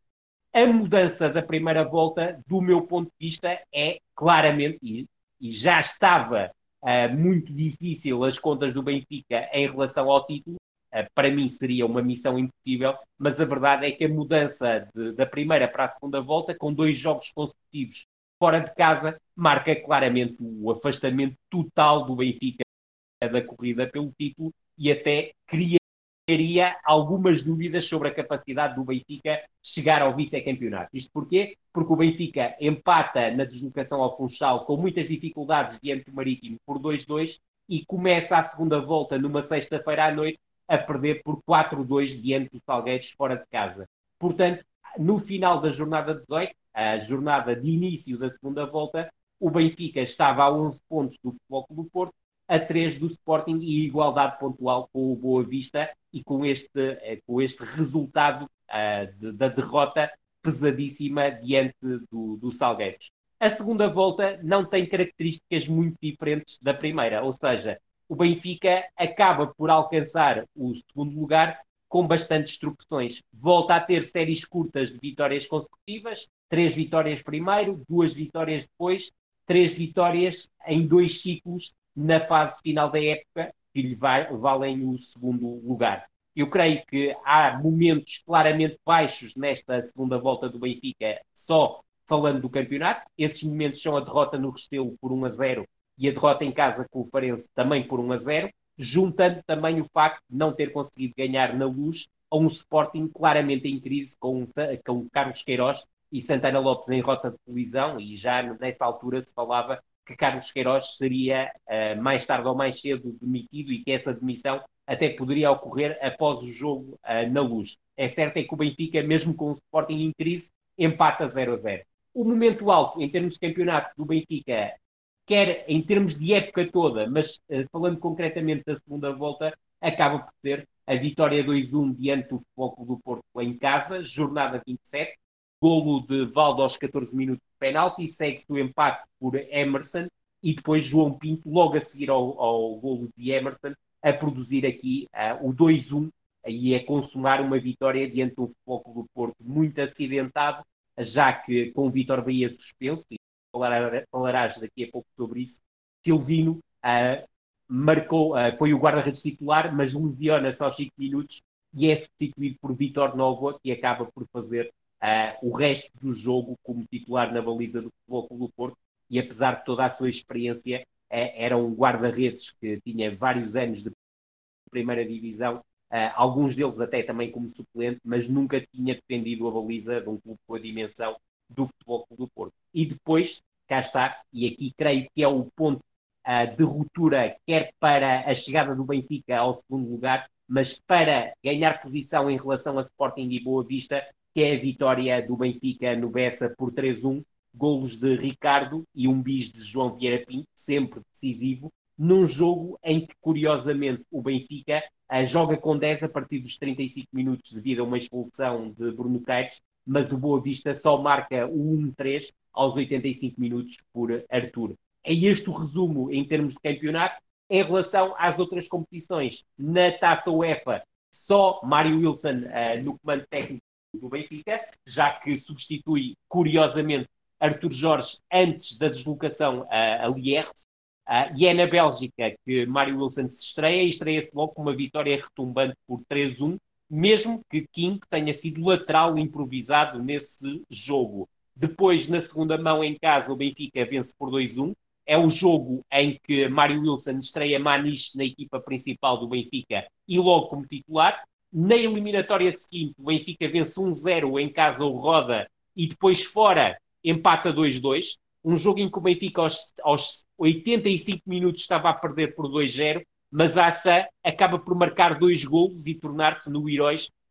A mudança da primeira volta, do meu ponto de vista, é claramente, e, e já estava uh, muito difícil as contas do Benfica em relação ao título, uh, para mim seria uma missão impossível, mas a verdade é que a mudança de, da primeira para a segunda volta, com dois jogos consecutivos fora de casa, marca claramente o afastamento total do Benfica da corrida pelo título e até criaria algumas dúvidas sobre a capacidade do Benfica chegar ao vice-campeonato. Isto porquê? Porque o Benfica empata na deslocação ao Funchal com muitas dificuldades diante do Marítimo por 2-2 e começa a segunda volta numa sexta-feira à noite a perder por 4-2 diante do Salgueiros fora de casa. Portanto, no final da jornada 18, a jornada de início da segunda volta, o Benfica estava a 11 pontos do Futebol Clube do Porto a 3 do Sporting e igualdade pontual com o Boa Vista e com este, eh, com este resultado uh, de, da derrota pesadíssima diante do, do Salgueiros. A segunda volta não tem características muito diferentes da primeira, ou seja, o Benfica acaba por alcançar o segundo lugar com bastantes tropeções. Volta a ter séries curtas de vitórias consecutivas, três vitórias primeiro, duas vitórias depois, três vitórias em dois ciclos na fase final da época que lhe vai, valem o segundo lugar. Eu creio que há momentos claramente baixos nesta segunda volta do Benfica, só falando do campeonato. Esses momentos são a derrota no Restelo por 1 a 0 e a derrota em casa com o Farense também por 1 a 0, juntando também o facto de não ter conseguido ganhar na luz a um Sporting claramente em crise com, com Carlos Queiroz e Santana Lopes em rota de colisão e já nessa altura se falava que Carlos Queiroz seria uh, mais tarde ou mais cedo demitido e que essa demissão até poderia ocorrer após o jogo uh, na luz. É certo é que o Benfica, mesmo com o Sporting em crise, empata 0 a 0. O momento alto em termos de campeonato do Benfica, quer em termos de época toda, mas uh, falando concretamente da segunda volta, acaba por ser a vitória 2-1 diante do Futebol do Porto em casa, jornada 27, golo de Valdo aos 14 minutos de penalti, segue-se o empate por Emerson e depois João Pinto, logo a seguir ao, ao golo de Emerson, a produzir aqui uh, o 2-1 e a consumar uma vitória diante do Futebol do Porto muito acidentado, já que com o Vitor Bahia suspenso, e falarás daqui a pouco sobre isso, Silvino uh, marcou, uh, foi o guarda-redes titular, mas lesiona-se aos 5 minutos e é substituído por Vitor Novo, que acaba por fazer uh, o resto do jogo como titular na baliza do Futebol do Porto, e apesar de toda a sua experiência, é, era um guarda-redes que tinha vários anos de primeira divisão, uh, alguns deles até também como suplente, mas nunca tinha defendido a baliza de um clube com a dimensão do Futebol do Porto. E depois, cá está, e aqui creio que é o ponto uh, de ruptura, quer para a chegada do Benfica ao segundo lugar, mas para ganhar posição em relação a Sporting e Boa Vista, que é a vitória do Benfica no Bessa por 3-1, golos de Ricardo e um bis de João Vieira Pinto, sempre decisivo, num jogo em que, curiosamente, o Benfica uh, joga com 10 a partir dos 35 minutos devido a uma expulsão de Bruno Caires, mas o Boa Vista só marca o 1-3 aos 85 minutos por Arthur. É este o resumo em termos de campeonato. Em relação às outras competições, na Taça UEFA, só Mário Wilson uh, no comando técnico do Benfica, já que substitui, curiosamente, Arthur Jorge antes da deslocação a, a. Uh, e é na Bélgica que Mário Wilson se estreia e estreia-se logo com uma vitória retumbante por 3-1, mesmo que King tenha sido lateral improvisado nesse jogo. Depois, na segunda mão em casa, o Benfica vence por 2-1. É o jogo em que Mário Wilson estreia Maniche na equipa principal do Benfica e logo como titular. Na eliminatória seguinte, o Benfica vence 1-0 em casa o Roda e depois fora empata 2-2. Um jogo em que o Benfica aos, aos 85 minutos estava a perder por 2-0, mas a Assa acaba por marcar dois golos e tornar-se no,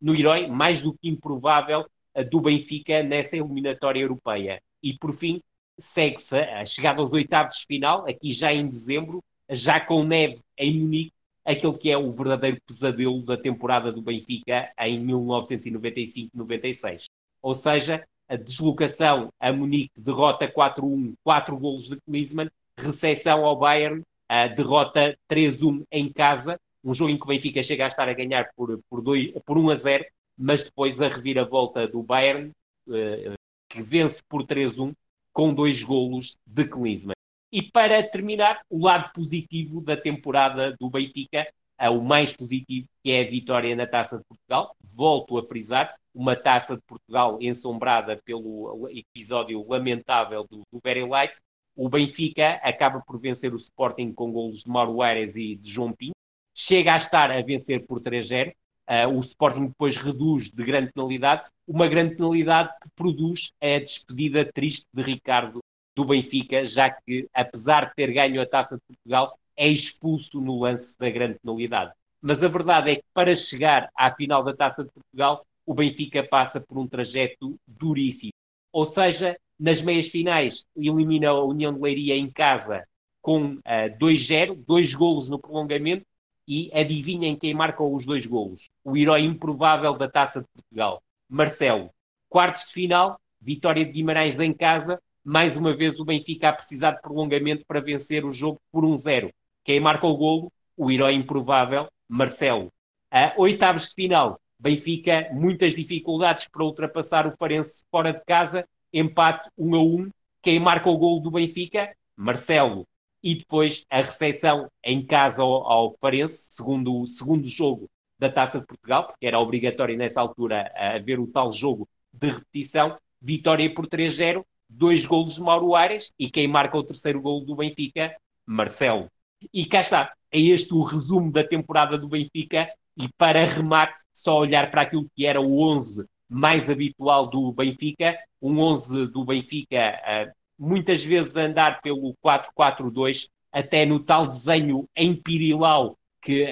no herói mais do que improvável do Benfica nessa eliminatória europeia. E por fim, segue-se a chegada aos oitavos de final, aqui já em dezembro, já com neve em Munique, aquele que é o verdadeiro pesadelo da temporada do Benfica em 1995-96. Ou seja, a deslocação a Munique, derrota 4-1, 4 golos de Klinsmann, recepção ao Bayern, a derrota 3-1 em casa, um jogo em que o Benfica chega a estar a ganhar por, por, dois, por 1 a 0, mas depois a reviravolta do Bayern, uh, que vence por 3-1, com dois golos de Klinsmann. E para terminar, o lado positivo da temporada do Benfica, é o mais positivo, que é a vitória na Taça de Portugal. Volto a frisar, uma Taça de Portugal ensombrada pelo episódio lamentável do, do Very Light. O Benfica acaba por vencer o Sporting com golos de Mauro Aires e de João Pinto. Chega a estar a vencer por 3-0. Uh, ah, o Sporting depois reduz de grande penalidade, uma grande penalidade que produz a despedida triste de Ricardo do Benfica, já que, apesar de ter ganho a Taça de Portugal, é expulso no lance da grande penalidade. Mas a verdade é que para chegar à final da Taça de Portugal, o Benfica passa por um trajeto duríssimo. Ou seja, nas meias finais elimina a União de Leiria em casa com uh, eh, 2-0, dois golos no prolongamento, e adivinhem quem marca os dois golos. O herói improvável da Taça de Portugal, Marcelo. Quartos de final, vitória de Guimarães em casa, mais uma vez o Benfica a precisar de prolongamento para vencer o jogo por 1-0. Quem marca o golo? O herói improvável, Marcelo. A oitavos de final, Benfica, muitas dificuldades para ultrapassar o Farense fora de casa, empate 1 a 1. Quem marca o golo do Benfica? Marcelo. E depois a recepção em casa ao, ao Farense, segundo segundo jogo da Taça de Portugal, porque era obrigatório nessa altura haver o tal jogo de repetição. Vitória por 3-0, dois golos de Mauro Aires e quem marca o terceiro golo do Benfica, Marcelo. E cá está, é este o resumo da temporada do Benfica e para remate, só olhar para aquilo que era o 11 mais habitual do Benfica, um 11 do Benfica muitas vezes andar pelo 4-4-2, até no tal desenho em Pirilau que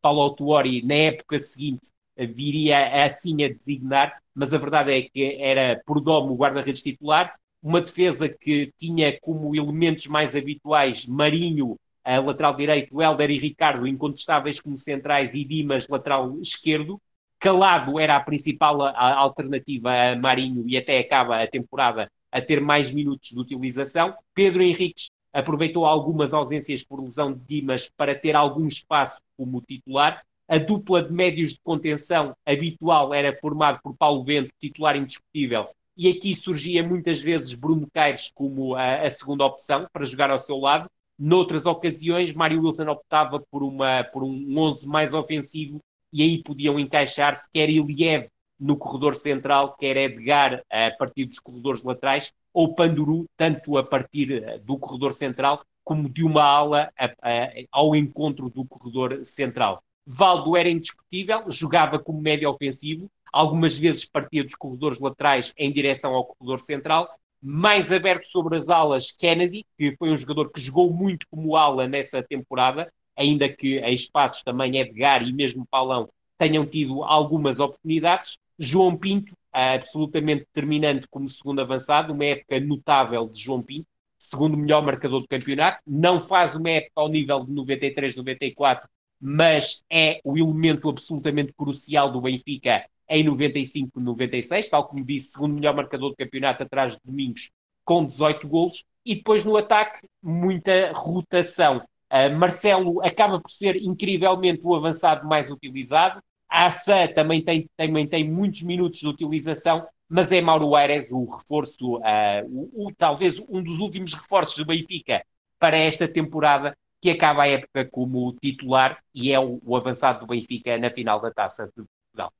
Paulo Autuori na época seguinte viria assim a designar, mas a verdade é que era por domo o guarda-redes titular, uma defesa que tinha como elementos mais habituais Marinho, lateral direito, Helder e Ricardo, incontestáveis como centrais, e Dimas, lateral esquerdo, Calado era a principal alternativa a Marinho e até acaba a temporada a ter mais minutos de utilização. Pedro Henriques aproveitou algumas ausências por lesão de Dimas para ter algum espaço como titular. A dupla de médios de contenção habitual era formada por Paulo Bento, titular indiscutível, e aqui surgia muitas vezes Bruno Caires como a, a, segunda opção para jogar ao seu lado. Noutras ocasiões, Mário Wilson optava por, uma, por um 11 mais ofensivo e aí podiam encaixar-se quer Iliev no corredor central, quer Edgar a partir dos corredores laterais, ou Panduru, tanto a partir eh, do corredor central como de uma ala a, a, ao encontro do corredor central. Valdo era indiscutível, jogava como médio ofensivo, algumas vezes partia dos corredores laterais em direção ao corredor central, mais aberto sobre as alas, Kennedy, que foi um jogador que jogou muito como ala nessa temporada, ainda que em espaços também Edgar e mesmo Paulão tenham tido algumas oportunidades. João Pinto, absolutamente determinante como segundo avançado, uma época notável de João Pinto, segundo melhor marcador do campeonato, não faz uma época ao nível de 93-94, mas é o elemento absolutamente crucial do Benfica em 95-96, tal como disse, segundo melhor marcador do campeonato atrás de Domingos, com 18 golos, e depois no ataque, muita rotação. Uh, Marcelo acaba por ser incrivelmente o avançado mais utilizado, a Assa também tem, também tem muitos minutos de utilização, mas é Mauro Aires o reforço, uh, o, o, talvez um dos últimos reforços do Benfica para esta temporada, que acaba a época como titular e é o, o avançado do Benfica na final da Taça de Portugal.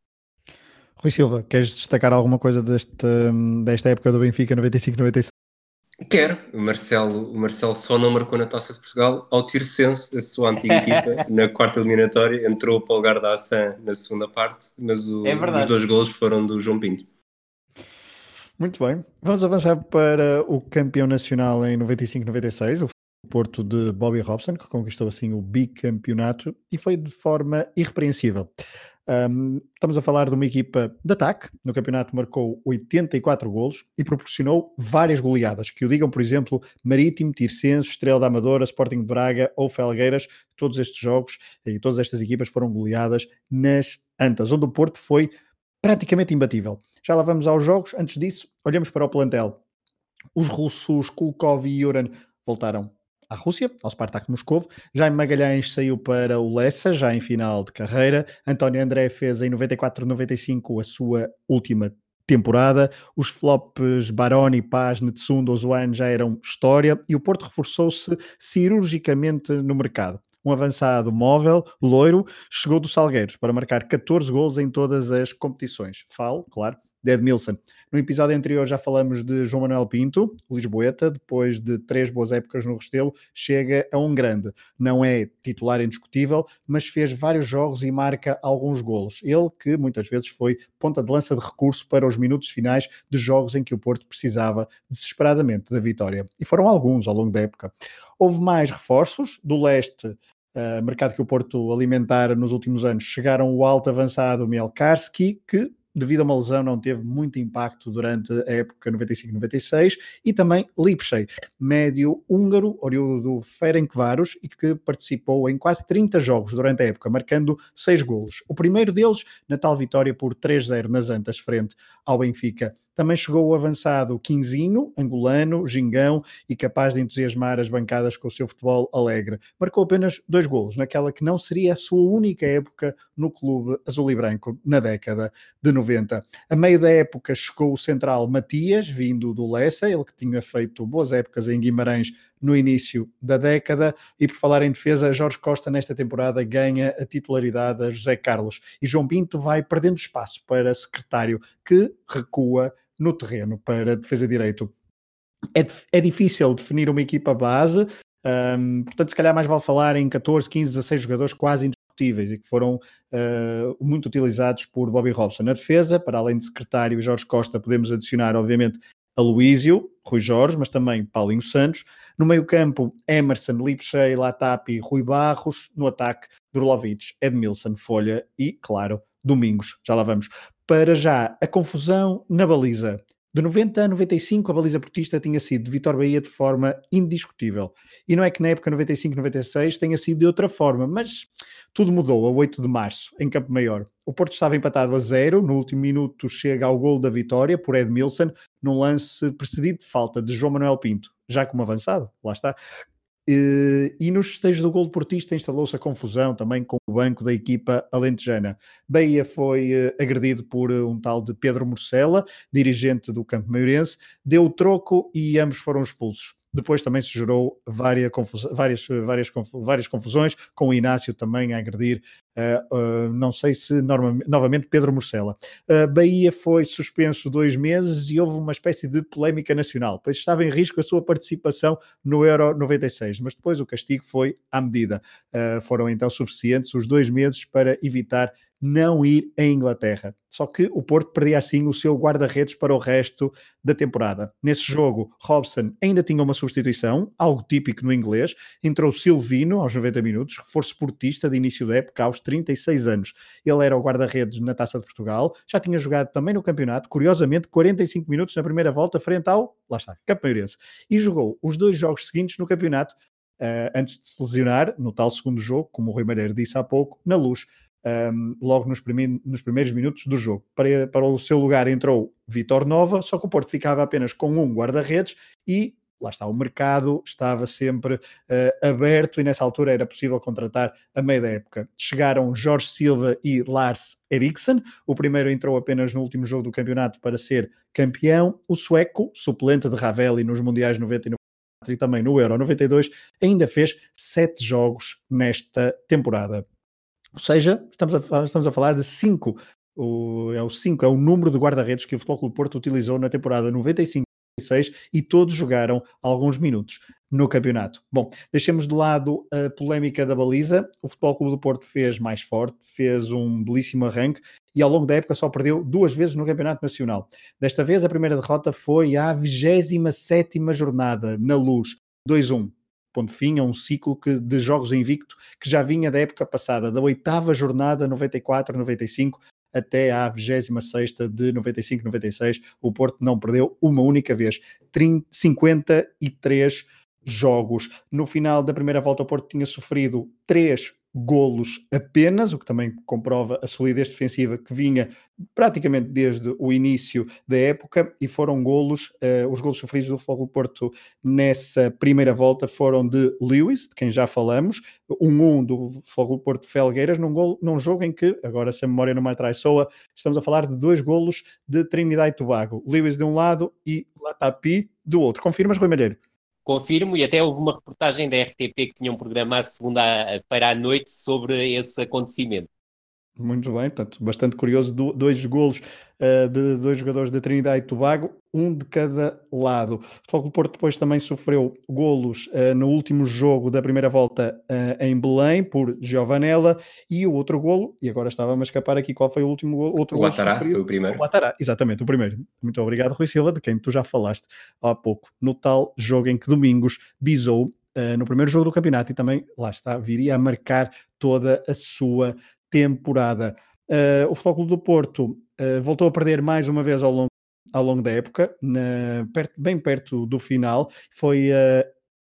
Rui Silva, queres destacar alguma coisa deste, desta época do Benfica 95-96?
Quero. O Marcelo, o Marcelo só não marcou na Taça de Portugal ao Tirsense, a sua antiga equipa, na quarta eliminatória. Entrou para o lugar da Assan na segunda parte, mas o, é os dois golos foram do João Pinto.
Muito bem. Vamos avançar para o campeão nacional em 95-96, o Porto de Bobby Robson, que conquistou assim o bicampeonato e foi de forma irrepreensível. Um, estamos a falar de uma equipa de ataque, no campeonato marcou 84 golos e proporcionou várias goleadas, que o digam, por exemplo, Marítimo, Tircenso, Estrela da Amadora, Sporting de Braga ou Felgueiras, todos estes jogos e todas estas equipas foram goleadas nas Antas, onde o Porto foi praticamente imbatível. Já lá vamos aos jogos, antes disso, olhamos para o plantel. Os russos Kulkov e Yuran voltaram à Rússia, ao Spartak Moscovo. Jaime Magalhães saiu para o Lessa, já em final de carreira. António André fez em 94-95 a sua última temporada. Os flops Baroni, Paz, Netsundo, Ozuan já eram história e o Porto reforçou-se cirurgicamente no mercado. Um avançado móvel, loiro, chegou do Salgueiros para marcar 14 gols em todas as competições. Falo, claro, de Edmilson. No episódio anterior já falamos de João Manuel Pinto, Lisboeta, depois de três boas épocas no Restelo, chega a um grande. Não é titular indiscutível, mas fez vários jogos e marca alguns golos. Ele que muitas vezes foi ponta de lança de recurso para os minutos finais de jogos em que o Porto precisava desesperadamente da vitória. E foram alguns ao longo da época. Houve mais reforços do leste Uh, mercado que o Porto alimentar nos últimos anos, chegaram o alto avançado Mielkarski, que devido a uma lesão, não teve muito impacto durante a época 95-96, e também Lipsey, médio húngaro, oriundo do Ferencváros, e que participou em quase 30 jogos durante a época, marcando 6 golos. O primeiro deles na tal vitória por 3-0 nas Antas, frente ao Benfica. Também chegou o avançado Quinzinho, angolano, gingão e capaz de entusiasmar as bancadas com o seu futebol alegre. Marcou apenas dois golos naquela que não seria a sua única época no clube azul e branco na década de 90. A meio da época chegou o central Matias, vindo do Lessa, ele que tinha feito boas épocas em Guimarães no início da década. E por falar em defesa, Jorge Costa nesta temporada ganha a titularidade a José Carlos e João Pinto vai perdendo espaço para secretário, que recua no terreno para defesa direito. É, é difícil definir uma equipa base, um, portanto, se calhar mais vale falar em 14, 15, 16 jogadores quase indiscutíveis e que foram uh, muito utilizados por Bobby Robson. Na defesa, para além de secretário e Jorge Costa, podemos adicionar, obviamente, Aloísio, Rui Jorge, mas também Paulinho Santos. No meio-campo, Emerson, Lipchey, Latapi, Rui Barros. No ataque, Durlovic, Edmilson, Folha e, claro, Domingos. Já lá vamos. Para já, a confusão na baliza. De 90 a 95, a baliza portista tinha sido de Vitor Bahia de forma indiscutível. E não é que na época 95-96 tenha sido de outra forma, mas tudo mudou a 8 de março, em Campo Maior. O Porto estava empatado a zero, no último minuto chega ao gol da vitória por Edmilson, num lance precedido de falta de João Manuel Pinto, já como avançado, lá está, e, e nos festejos do gol portista instalou-se a confusão também com o banco da equipa alentejana. Bahia foi uh, agredido por uh, um tal de Pedro Morcela, dirigente do campo maiorense, deu troco e ambos foram expulsos. Depois também se gerou várias, várias, várias, várias confusões, com o Inácio também a agredir, uh, uh, não sei se novamente Pedro Morcela. Uh, Bahia foi suspenso dois meses e houve uma espécie de polémica nacional, pois estava em risco a sua participação no Euro 96, mas depois o castigo foi à medida. foram então suficientes os dois meses para evitar não ir à Inglaterra. Só que o Porto perdia assim o seu guarda-redes para o resto da temporada. Nesse jogo, Robson ainda tinha uma substituição, algo típico no inglês. Entrou Silvino aos 90 minutos, reforço portista de início da época aos 36 anos. Ele era o guarda-redes na Taça de Portugal, já tinha jogado também no campeonato, curiosamente 45 minutos na primeira volta frente ao, lá está, Campo Mairense. E jogou os dois jogos seguintes no campeonato, Uh, antes de se lesionar, no tal segundo jogo, como o Rui Madeira disse há pouco, na luz um, logo nos, nos, primeiros minutos do jogo. Para, para o seu lugar entrou Vitor Nova, só que o Porto ficava apenas com um guarda-redes e lá está, o mercado estava sempre uh, aberto e nessa altura era possível contratar a meio da época. Chegaram Jorge Silva e Lars Eriksen, o primeiro entrou apenas no último jogo do campeonato para ser campeão, o sueco, suplente de Ravelli nos Mundiais 90 e e também no Euro 92, ainda fez sete jogos nesta temporada. Ou seja, estamos a, estamos a falar de 5. É o 5, é o número de guarda-redes que o Futebol Clube Porto utilizou na temporada 95 e todos jogaram alguns minutos no campeonato. Bom, deixemos de lado a polémica da baliza. O Futebol Clube do Porto fez mais forte, fez um belíssimo arranque e ao longo da época só perdeu duas vezes no Campeonato Nacional. Desta vez a primeira derrota foi à 27 jornada na Luz, 2-1 ponto fim a um ciclo que, de jogos invicto que já vinha da época passada, da oitava jornada 94-95 até à 26 de 95-96, o Porto não perdeu uma única vez, 30, 53 jogos. No final da primeira volta, o Porto tinha sofrido três golos apenas, o que também comprova a solidez defensiva que vinha praticamente desde o início da época, e foram golos, uh, os golos sofridos do Futebol Porto nessa primeira volta foram de Lewis, de quem já falamos, um 1 do Futebol Porto Felgueiras, num, golo, num jogo em que, agora se a memória não me soa, estamos a falar de dois golos de Trinidad e Tobago, Lewis de um lado e Latapi do outro. Confirmas, Rui Malheiro?
Confirmo, e até houve uma reportagem da RTP que tinham programado segunda-feira à noite sobre esse acontecimento.
Muito bem, portanto, bastante curioso. Do, dois golos uh, de dois jogadores da Trinidade e Tobago, um de cada lado. O Futebol Porto depois também sofreu golos uh, no último jogo da primeira volta uh, em Belém, por Giovanella, e o outro golo, e agora estava a escapar aqui qual foi o último golo. Outro
o Atará foi o primeiro.
O Atará, exatamente, o primeiro. Muito obrigado, Rui Silva, de quem tu já falaste há pouco, no tal jogo em que Domingos bisou no primeiro jogo do campeonato e também, lá está, viria a marcar toda a sua temporada. Uh, o Futebol Clube do Porto uh, voltou a perder mais uma vez ao longo, ao longo da época, na, perto, bem perto do final. Foi uh,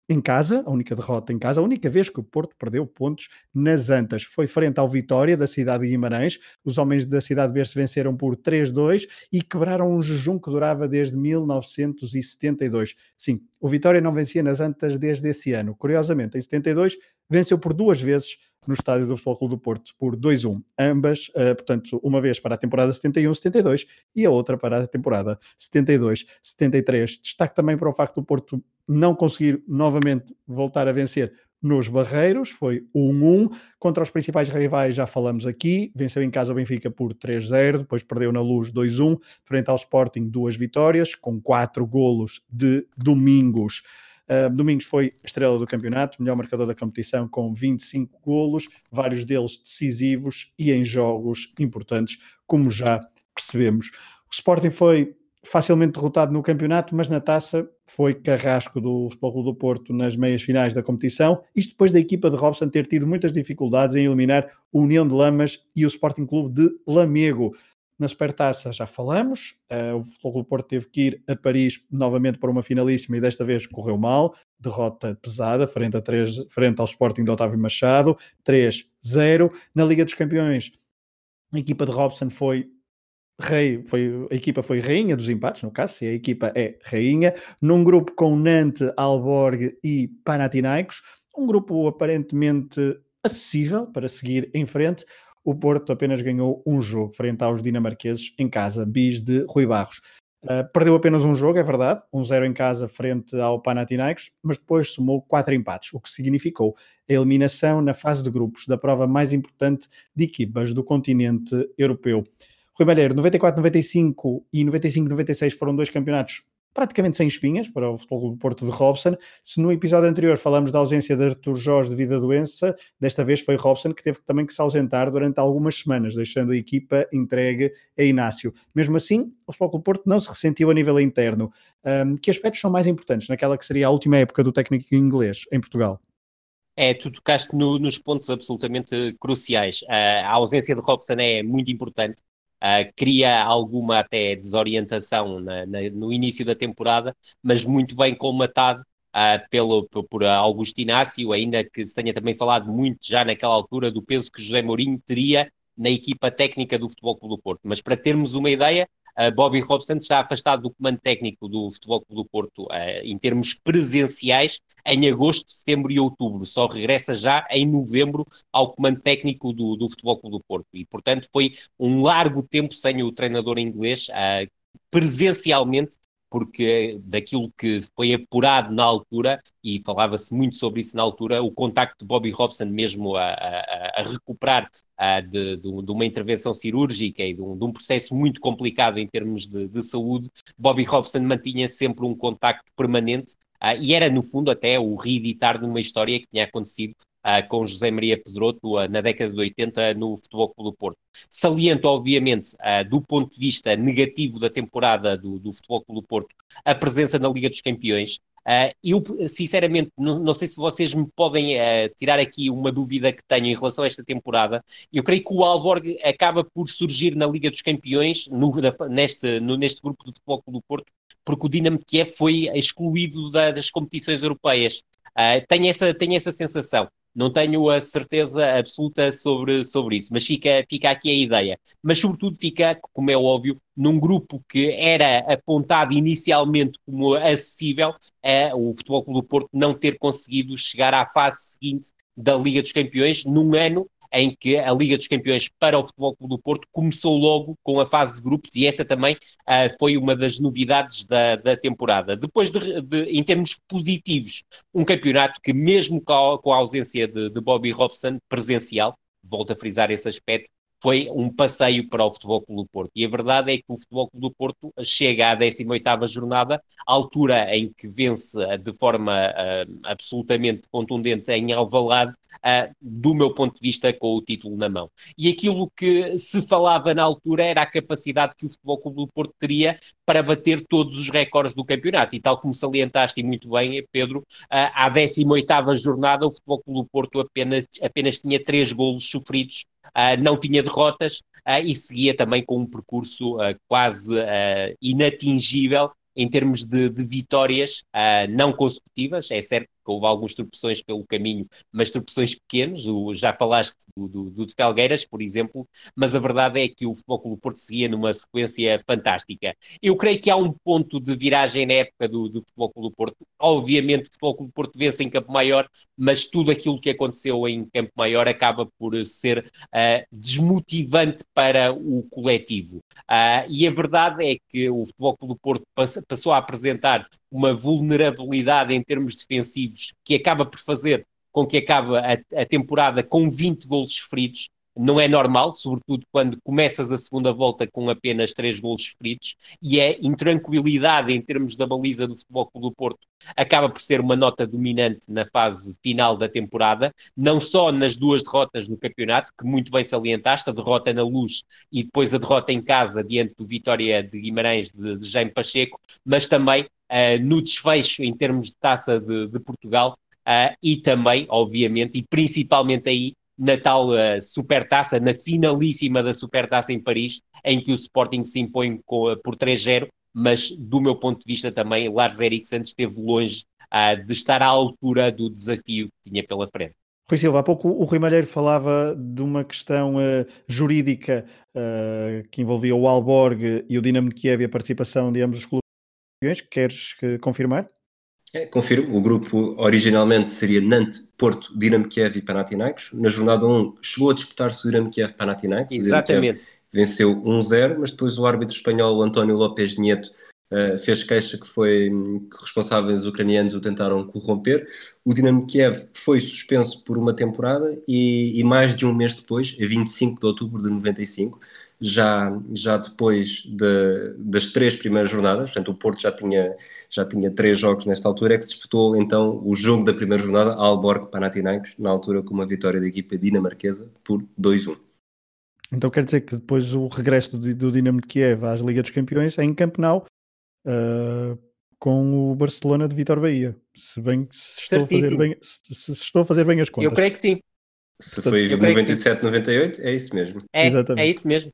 em casa, a única derrota em casa, a única vez que o Porto perdeu pontos nas Antas. Foi frente ao Vitória da cidade de Guimarães. Os homens da cidade Berce venceram por 3-2 e quebraram um jejum que durava desde 1972. Sim, o Vitória não vencia nas Antas desde esse ano. Curiosamente, em 72 venceu por duas vezes no estádio do Futebol Clube do Porto por 2-1. Ambas, uh, portanto, uma vez para a temporada 71-72 e a outra para a temporada 72-73. Destaque também para o facto do Porto não conseguir novamente voltar a vencer nos Barreiros, foi 1-1. Contra os principais rivais já falamos aqui, venceu em casa o Benfica por 3-0, depois perdeu na Luz 2-1, frente ao Sporting duas vitórias, com quatro golos de Domingos. Uh, Domingos foi estrela do campeonato, melhor marcador da competição com 25 golos, vários deles decisivos e em jogos importantes, como já percebemos. O Sporting foi facilmente derrotado no campeonato, mas na taça foi carrasco do Futebol Clube do Porto nas meias finais da competição, isto depois da equipa de Robson ter tido muitas dificuldades em eliminar o União de Lamas e o Sporting Clube de Lamego. Na Supertaça já falamos, uh, o Futebol Porto teve que ir a Paris novamente para uma finalíssima e desta vez correu mal, derrota pesada, frente, a 3, frente ao Sporting de Otávio Machado, 3-0. Na Liga dos Campeões, a equipa de Robson foi rei, foi, a equipa foi rainha dos empates, no caso, se a equipa é rainha, num grupo com Nantes, Alborg e Panathinaikos, um grupo aparentemente acessível para seguir em frente. O Porto apenas ganhou um jogo frente aos dinamarqueses em casa, bis de Rui Barros. Uh, perdeu apenas um jogo, é verdade, um zero em casa frente ao Panathinaikos, mas depois somou quatro empates, o que significou a eliminação na fase de grupos da prova mais importante de equipas do continente europeu. Rui Malheiro, 94-95 e 95-96 foram dois campeonatos praticamente sem espinhas para o Futebol do Porto de Robson. Se no episódio anterior falamos da ausência de Artur Jorge devido à doença, desta vez foi Robson que teve também que se ausentar durante algumas semanas, deixando a equipa entregue a Inácio. Mesmo assim, o Futebol do Porto não se ressentiu a nível interno. Um, que aspectos são mais importantes naquela que seria a última época do técnico inglês em Portugal?
É, tu tocaste no, nos pontos absolutamente cruciais. Uh, a ausência de Robson é muito importante Uh, cria alguma até desorientação na, na, no início da temporada, mas muito bem colmatado uh, pelo, por Augusto Inácio, ainda que se tenha também falado muito já naquela altura do peso que José Mourinho teria na equipa técnica do Futebol Clube do Porto. Mas para termos uma ideia, uh, Bobby Robson está afastado do comando técnico do Futebol Clube do Porto uh, em termos presenciais em agosto, setembro e outubro. Só regressa já em novembro ao comando técnico do, do Futebol Clube do Porto. E, portanto, foi um largo tempo sem o treinador inglês uh, presencialmente porque daquilo que foi apurado na altura, e falava-se muito sobre isso na altura, o contacto de Bobby Robson mesmo a, a, a recuperar a, de, de, uma intervenção cirúrgica e de um, de um, processo muito complicado em termos de, de saúde, Bobby Robson mantinha sempre um contacto permanente Uh, e era, no fundo, até o reeditar de uma história que tinha acontecido uh, com José Maria Pedroto uh, na década de 80 no Futebol Clube do Porto. Saliento, obviamente, do ponto de vista negativo da temporada do, do Futebol Clube do Porto, a presença na Liga dos Campeões, eu, sinceramente, não, não, sei se vocês me podem tirar aqui uma dúvida que tenho em relação a esta temporada. Eu creio que o Alborg acaba por surgir na Liga dos Campeões, no, neste, no, neste grupo do Futebol Clube do Porto, porque o Dinamo Kiev foi excluído da, das competições europeias. Uh, tenho, essa, tenho essa sensação. Não tenho a certeza absoluta sobre, sobre isso, mas fica, fica aqui a ideia. Mas, sobretudo, fica, como é óbvio, num grupo que era apontado inicialmente como acessível, a o Futebol Clube do Porto não ter conseguido chegar à fase seguinte da Liga dos Campeões num ano em que a Liga dos Campeões para o Futebol Clube do Porto começou logo com a fase de grupos e essa também uh, foi uma das novidades da, da temporada. Depois, de, de, em termos positivos, um campeonato que mesmo com a, com a ausência de, de Bobby Robson presencial, volto a frisar esse aspecto, foi um passeio para o Futebol Clube do Porto. E a verdade é que o Futebol Clube do Porto chega à 18ª jornada, altura em que vence de forma uh, absolutamente contundente em Alvalade, uh, do meu ponto de vista, com o título na mão. E aquilo que se falava na altura era a capacidade que o Futebol Clube do Porto teria para bater todos os recordes do campeonato. E tal como salientaste muito bem, Pedro, uh, à 18ª jornada o Futebol Clube do Porto apenas, apenas tinha três golos sofridos não tinha derrotas uh, e seguia também com um percurso uh, quase inatingível em termos de, de vitórias não consecutivas. É certo houve alguns tropeções pelo caminho, mas tropeções pequenos, o, já falaste do, do, do, de Felgueiras, por exemplo, mas a verdade é que o Futebol Clube Porto seguia numa sequência fantástica. Eu creio que há um ponto de viragem na época do, do Futebol Clube Porto. Obviamente o Futebol Clube Porto vence em Campo Maior, mas tudo aquilo que aconteceu em Campo Maior acaba por ser uh, desmotivante para o coletivo. Uh, e a verdade é que o Futebol Clube Porto passou a apresentar uma vulnerabilidade em termos defensivos que acaba por fazer com que acabe a, a temporada com 20 golos sofridos, não é normal, sobretudo quando começas a segunda volta com apenas três golos feridos, e é intranquilidade em termos da baliza do Futebol Clube do Porto acaba por ser uma nota dominante na fase final da temporada, não só nas duas derrotas no campeonato, que muito bem salientaste, a derrota na Luz e depois a derrota em casa diante do Vitória de Guimarães de, de Jaime Pacheco, mas também uh, no desfecho em termos de taça de, de Portugal, Uh, e também, obviamente, e principalmente aí, na tal uh, supertaça, na finalíssima da supertaça em Paris, em que o Sporting se impõe com, uh, por 3-0, mas do meu ponto de vista também, Lars Eriksen esteve longe uh, de estar à altura do desafio que tinha pela frente.
Rui Silva, há pouco o Rui Malheiro falava de uma questão uh, jurídica que envolvia o Alborg e o Dinamo de Kiev e a participação de ambos os clubes. Queres confirmar?
É, confirmo. O grupo originalmente seria Nantes, Porto, Dinamo Kiev e Panathinaikos. Na jornada 1 chegou a disputar-se o Dinamo Kiev Panathinaikos.
Exatamente.
Venceu 1-0, mas depois o árbitro espanhol António López Nieto Uh, fez queixa que foi que responsáveis ucranianos o tentaram corromper. O Dinamo Kiev foi suspenso por uma temporada e, e, mais de um mês depois, a 25 de outubro de 95, já, já depois de, das três primeiras jornadas, portanto o Porto já tinha, já tinha três jogos nesta altura, é que se disputou então o jogo da primeira jornada, Alborg Panathinaikos, na altura com uma vitória da equipa dinamarquesa por 2-1.
Então quer dizer que depois o regresso do, do Dinamo de Kiev às Liga dos Campeões é em Camp Nou, uh, com o Barcelona de Vitor Bahia. Se bem se estou, a fazer bem, se, se, estou a fazer bem as contas.
Eu creio que sim.
Se foi 97, 98, é isso mesmo.
É, Exatamente. é isso mesmo.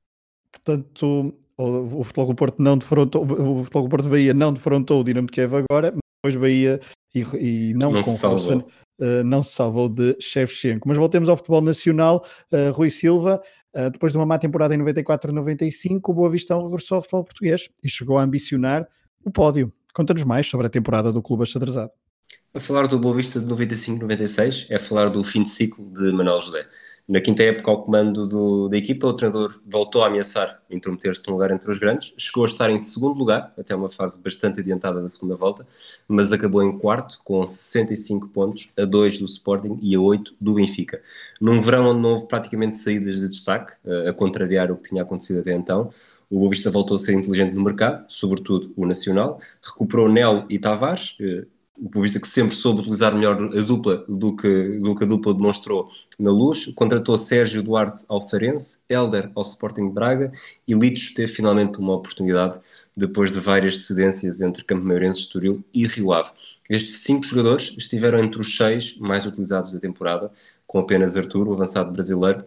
Portanto, o, o Futebol do Porto não defrontou, o Futebol do Porto de Bahia não defrontou o Dinamo de Kiev agora, mas depois Bahia e, e não, não com força uh, não se salvou de Shevchenko. Mas voltemos ao futebol nacional, uh, Rui Silva, uh, depois de uma má temporada em 94-95, o Boa Vistão regressou ao futebol português e chegou a ambicionar o pódio. Conta-nos mais sobre a temporada do clube achadrezado.
A falar do Boa Vista de 95-96 é falar do fim de ciclo de Manuel José. Na quinta época, ao comando do, da equipa, o treinador voltou a ameaçar intrometer-se num lugar entre os grandes. Chegou a estar em segundo lugar, até uma fase bastante adiantada da segunda volta, mas acabou em quarto, com 65 pontos, a 2 do Sporting e a 8 do Benfica. Num verão onde não houve praticamente saídas de destaque, a contrariar o que tinha acontecido até então, o Boa Vista voltou a ser inteligente no mercado, sobretudo o Nacional, recuperou Nel e Tavares, eh, o Boa que sempre soube utilizar melhor a dupla do que, do que a dupla demonstrou na luz, contratou Sérgio Duarte ao Farense, Helder ao Sporting Braga e Litos teve finalmente uma oportunidade depois de várias cedências entre Campo Mairense, Estoril e Rio Ave. Estes cinco jogadores estiveram entre os seis mais utilizados da temporada, com apenas Arturo, avançado brasileiro,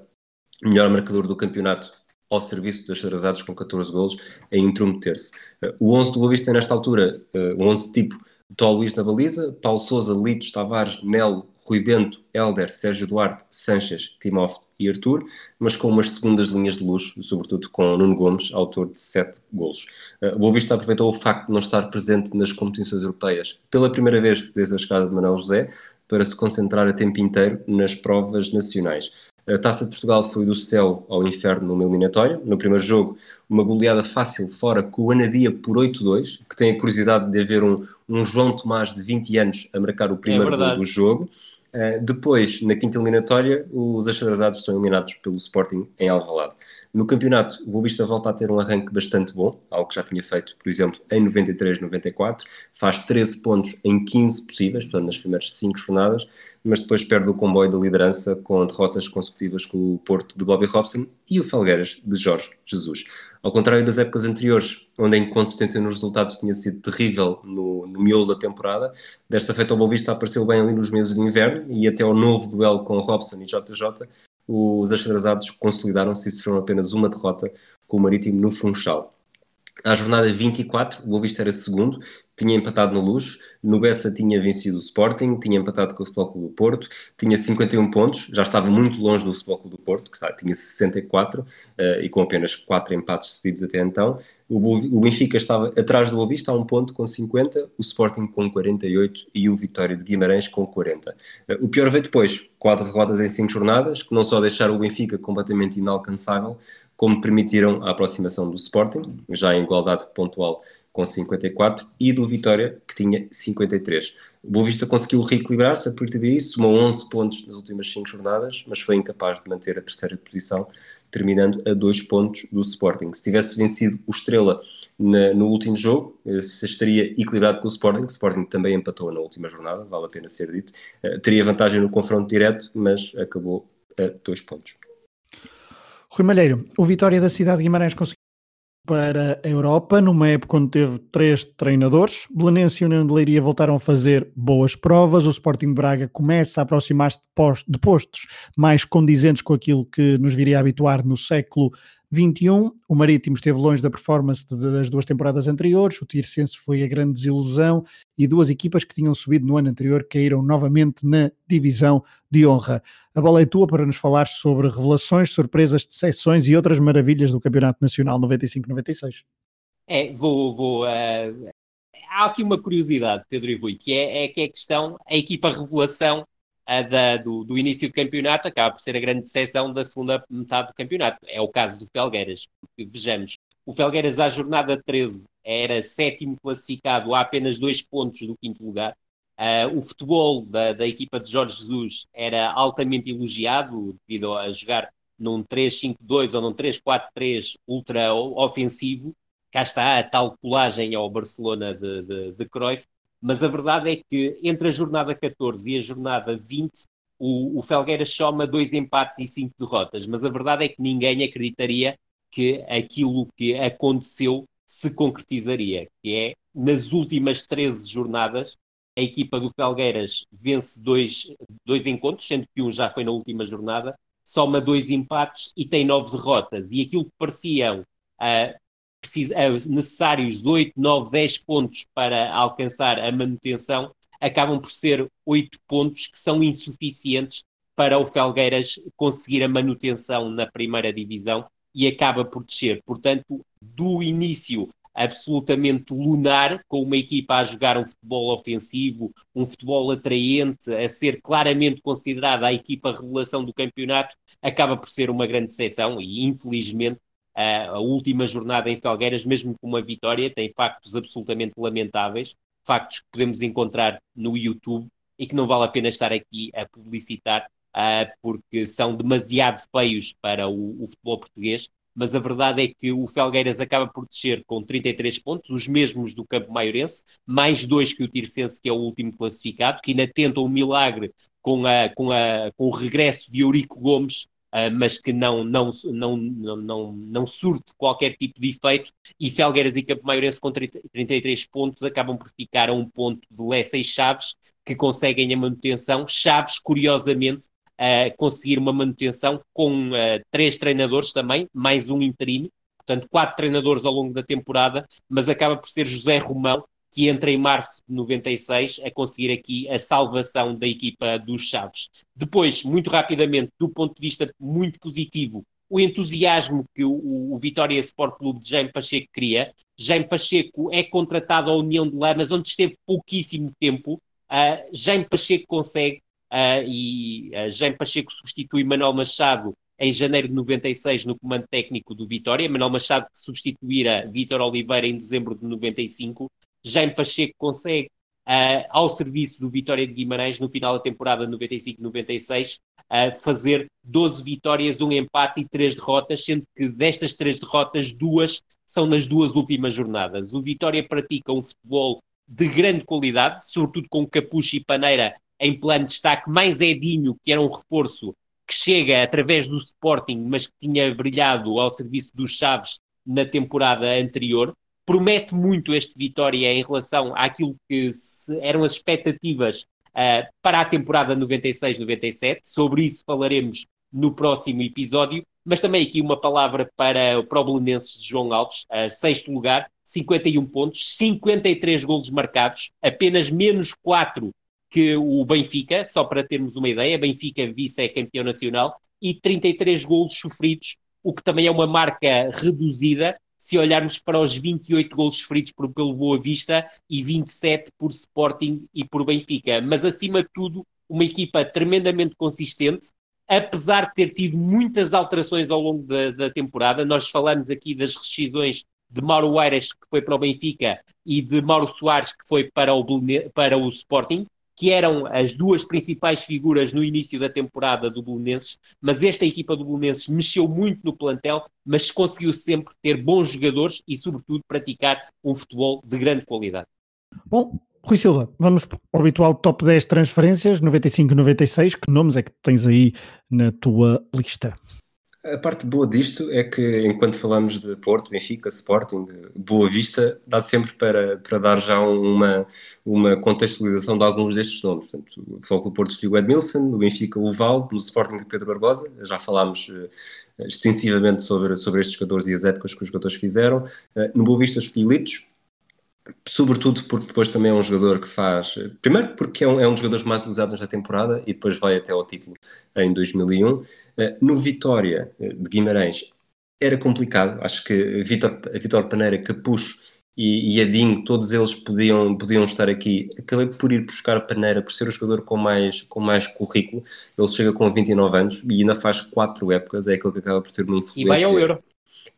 melhor marcador do campeonato ao serviço dos atrasados com 14 golos, a intrometer-se. O 11 do Boa Vista nesta altura, eh, o 11 tipo, Tó Luís na baliza, Paulo Souza, Litos, Tavares, Nelo, Rui Bento, Helder, Sérgio Duarte, Sanches, Timóteo e Artur, mas com umas segundas linhas de luz, sobretudo com Nuno Gomes, autor de sete golos. Uh, Boa Vista aproveitou o facto de não estar presente nas competições europeias pela primeira vez desde a chegada de Manuel José, para se concentrar a tempo inteiro nas provas nacionais. A Taça de Portugal foi do céu ao inferno numa eliminatória. No primeiro jogo, uma goleada fácil fora com o Anadia por 8-2, que tem a curiosidade de haver um, um João Tomás de 20 anos a marcar o primeiro é gol do jogo. Uh, depois, na quinta eliminatória, os achadrezados são eliminados pelo Sporting em Alvalade. No campeonato, o Boa Vista volta a ter um arranque bastante bom, algo que já tinha feito, por exemplo, em 93-94. Faz 13 pontos em 15 possíveis, portanto, nas primeiras 5 jornadas, mas depois perde o comboio da liderança com derrotas consecutivas com o Porto de Bobby Robson e o Felgueiras de Jorge Jesus. Ao contrário das épocas anteriores, onde a inconsistência nos resultados tinha sido terrível no, no miolo da temporada, desta feita o Boa Vista apareceu bem ali nos meses de inverno e até ao novo duelo com Robson e JJ os atrasados consolidaram-se e sofreram apenas uma derrota com o Marítimo no Funchal. À jornada 24, o Boa Vista era segundo, tinha empatado no Luz, no Bessa tinha vencido o Sporting, tinha empatado com o Futebol do Porto, tinha 51 pontos, já estava muito longe do Futebol do Porto, que tinha 64 uh, eh, e com apenas 4 empates cedidos até então. O, o Benfica estava atrás do Boavista a um ponto com 50, o Sporting com 48 e o Vitória de Guimarães com 40. Uh, eh, o pior veio depois, quatro derrotas em 5 jornadas, que não só deixaram o Benfica completamente inalcançável, como permitiram a aproximação do Sporting, já em igualdade pontual com 54, e do Vitória, que tinha 53. O Boa Vista conseguiu reequilibrar-se a partir daí, somou 11 pontos nas últimas 5 jornadas, mas foi incapaz de manter a terceira posição, terminando a 2 pontos do Sporting. Se tivesse vencido o Estrela na, no último jogo, eh, se estaria equilibrado com o Sporting, o Sporting também empatou na última jornada, vale a pena ser dito, uh, teria vantagem no confronto direto, mas acabou a 2 pontos.
Rui Malheiro, o Vitória da cidade de Guimarães conseguiu para a Europa, numa época onde teve três treinadores. Belenense e União de Leiria voltaram a fazer boas provas. O Sporting Braga começa a aproximar-se de postos mais condizentes com aquilo que nos viria a habituar no século 21, o Marítimo esteve longe da performance das duas temporadas anteriores, o Tircense foi a grande desilusão e duas equipas que tinham subido no ano anterior caíram novamente na divisão de honra. A bola é tua para nos falar sobre revelações, surpresas, decepções e outras maravilhas do Campeonato Nacional 95-96.
É, vou, vou uh, há aqui uma curiosidade, Pedro e Rui, que é, é que é a questão, a equipa revelação da, do, do, início do campeonato acaba por ser a grande decepção da segunda metade do campeonato. É o caso do Felgueiras. Vejamos, o Felgueiras à jornada 13 era sétimo classificado a apenas dois pontos do quinto lugar. Uh, o futebol da, da, equipa de Jorge Jesus era altamente elogiado devido a jogar num 3-5-2 ou num 3-4-3 ultra ofensivo. Cá está a tal colagem ao Barcelona de, de, de Cruyff mas a verdade é que entre a jornada 14 e a jornada 20, o, o Felgueiras soma dois empates e cinco derrotas. Mas a verdade é que ninguém acreditaria que aquilo que aconteceu se concretizaria, que é nas últimas 13 jornadas a equipa do Felgueiras vence dois, dois encontros, sendo que um já foi na última jornada, soma dois empates e tem nove derrotas. E aquilo que pareciam uh, precisa, é necessários 8, 9, 10 pontos para alcançar a manutenção, acabam por ser 8 pontos que são insuficientes para o Felgueiras conseguir a manutenção na primeira divisão e acaba por descer. Portanto, do início absolutamente lunar, com uma equipa a jogar um futebol ofensivo, um futebol atraente, a ser claramente considerada a equipa revelação do campeonato, acaba por ser uma grande exceção e, infelizmente, a última jornada em Felgueiras, mesmo com uma vitória, tem factos absolutamente lamentáveis, factos que podemos encontrar no YouTube e que não vale a pena estar aqui a publicitar, uh, porque são demasiado feios para o, o, futebol português. Mas a verdade é que o Felgueiras acaba por descer com 33 pontos, os mesmos do Campo Maiorense, mais dois que o Tircense, que é o último classificado, que ainda tenta um milagre com, a, com, a, com o regresso de Eurico Gomes mas que não, não, não, não, não, não surte qualquer tipo de efeito, e Felgueiras e Campo Maiorense com 30, 33 pontos acabam por ficar a um ponto de Lessa e Chaves, que conseguem a manutenção. Chaves, curiosamente, uh, conseguir uma manutenção com uh, três treinadores também, mais um interino, portanto, quatro treinadores ao longo da temporada, mas acaba por ser José Romão que entra em março de 96 a conseguir aqui a salvação da equipa dos Chaves. Depois, muito rapidamente, do ponto de vista muito positivo, o entusiasmo que o, o Vitória Sport Clube de Jaime Pacheco cria. Jaime Pacheco é contratado à União de Lamas, onde esteve pouquíssimo tempo. Uh, Jaime Pacheco consegue, uh, e uh, Jaime Pacheco substitui Manuel Machado em janeiro de 96 no comando técnico do Vitória. Manuel Machado que substituíra Vítor Oliveira em dezembro de 95. Jaime Pacheco consegue, uh, ao serviço do Vitória de Guimarães, no final da temporada 95-96, uh, fazer 12 vitórias, um empate e 3 derrotas, sendo que destas 3 derrotas, duas são nas duas últimas jornadas. O Vitória pratica um futebol de grande qualidade, sobretudo com Capucho e Paneira em plano de destaque, mais Edinho, que era um reforço que chega através do Sporting, mas que tinha brilhado ao serviço dos Chaves na temporada anterior promete muito este Vitória em relação àquilo que eram as expectativas uh, para a temporada 96-97. Sobre isso falaremos no próximo episódio. Mas também aqui uma palavra para, o Belenenses de João Alves, uh, sexto lugar, 51 pontos, 53 golos marcados, apenas menos 4 que o Benfica, só para termos uma ideia, Benfica vice-campeão nacional, e 33 golos sofridos, o que também é uma marca reduzida, se olharmos para os 28 golos sofridos por, pelo Boa Vista e 27 por Sporting e por Benfica. Mas, acima de tudo, uma equipa tremendamente consistente, apesar de ter tido muitas alterações ao longo da, da temporada. Nós falamos aqui das rescisões de Mauro Eiras, que foi para o Benfica, e de Mauro Soares, que foi para o, para o Sporting que eram as duas principais figuras no início da temporada do Belenenses, mas esta equipa do Belenenses mexeu muito no plantel, mas conseguiu sempre ter bons jogadores e, sobretudo, praticar um futebol de grande qualidade.
Bom, Rui Silva, vamos ao habitual top 10 transferências, 95 e 96. Que nomes é que tens aí na tua lista?
A parte boa disto é que, enquanto falamos de Porto, Benfica, Sporting, Boa Vista, dá sempre para, para dar já uma, uma contextualização de alguns destes nomes. Portanto, o Porto escolheu o Edmilson, no Benfica o Val, no Sporting Pedro Barbosa, já falámos uh, extensivamente sobre, sobre estes jogadores e as épocas que os jogadores fizeram. Uh, no Boa Vista escolhi Litos, sobretudo porque depois também é um jogador que faz. Primeiro, porque é um, é um dos jogadores mais utilizados nesta temporada e depois vai até ao título em 2001. Eh, no Vitória eh, de Guimarães era complicado, acho que Vitor, Vitor Paneira, Capucho e, e Adinho, todos eles podiam, podiam estar aqui. Acabei por ir buscar Paneira por ser o jogador com mais, com mais currículo. Ele chega com 29 anos e ainda faz quatro épocas, é aquele que acaba por ter uma influência.
E vai ao Euro.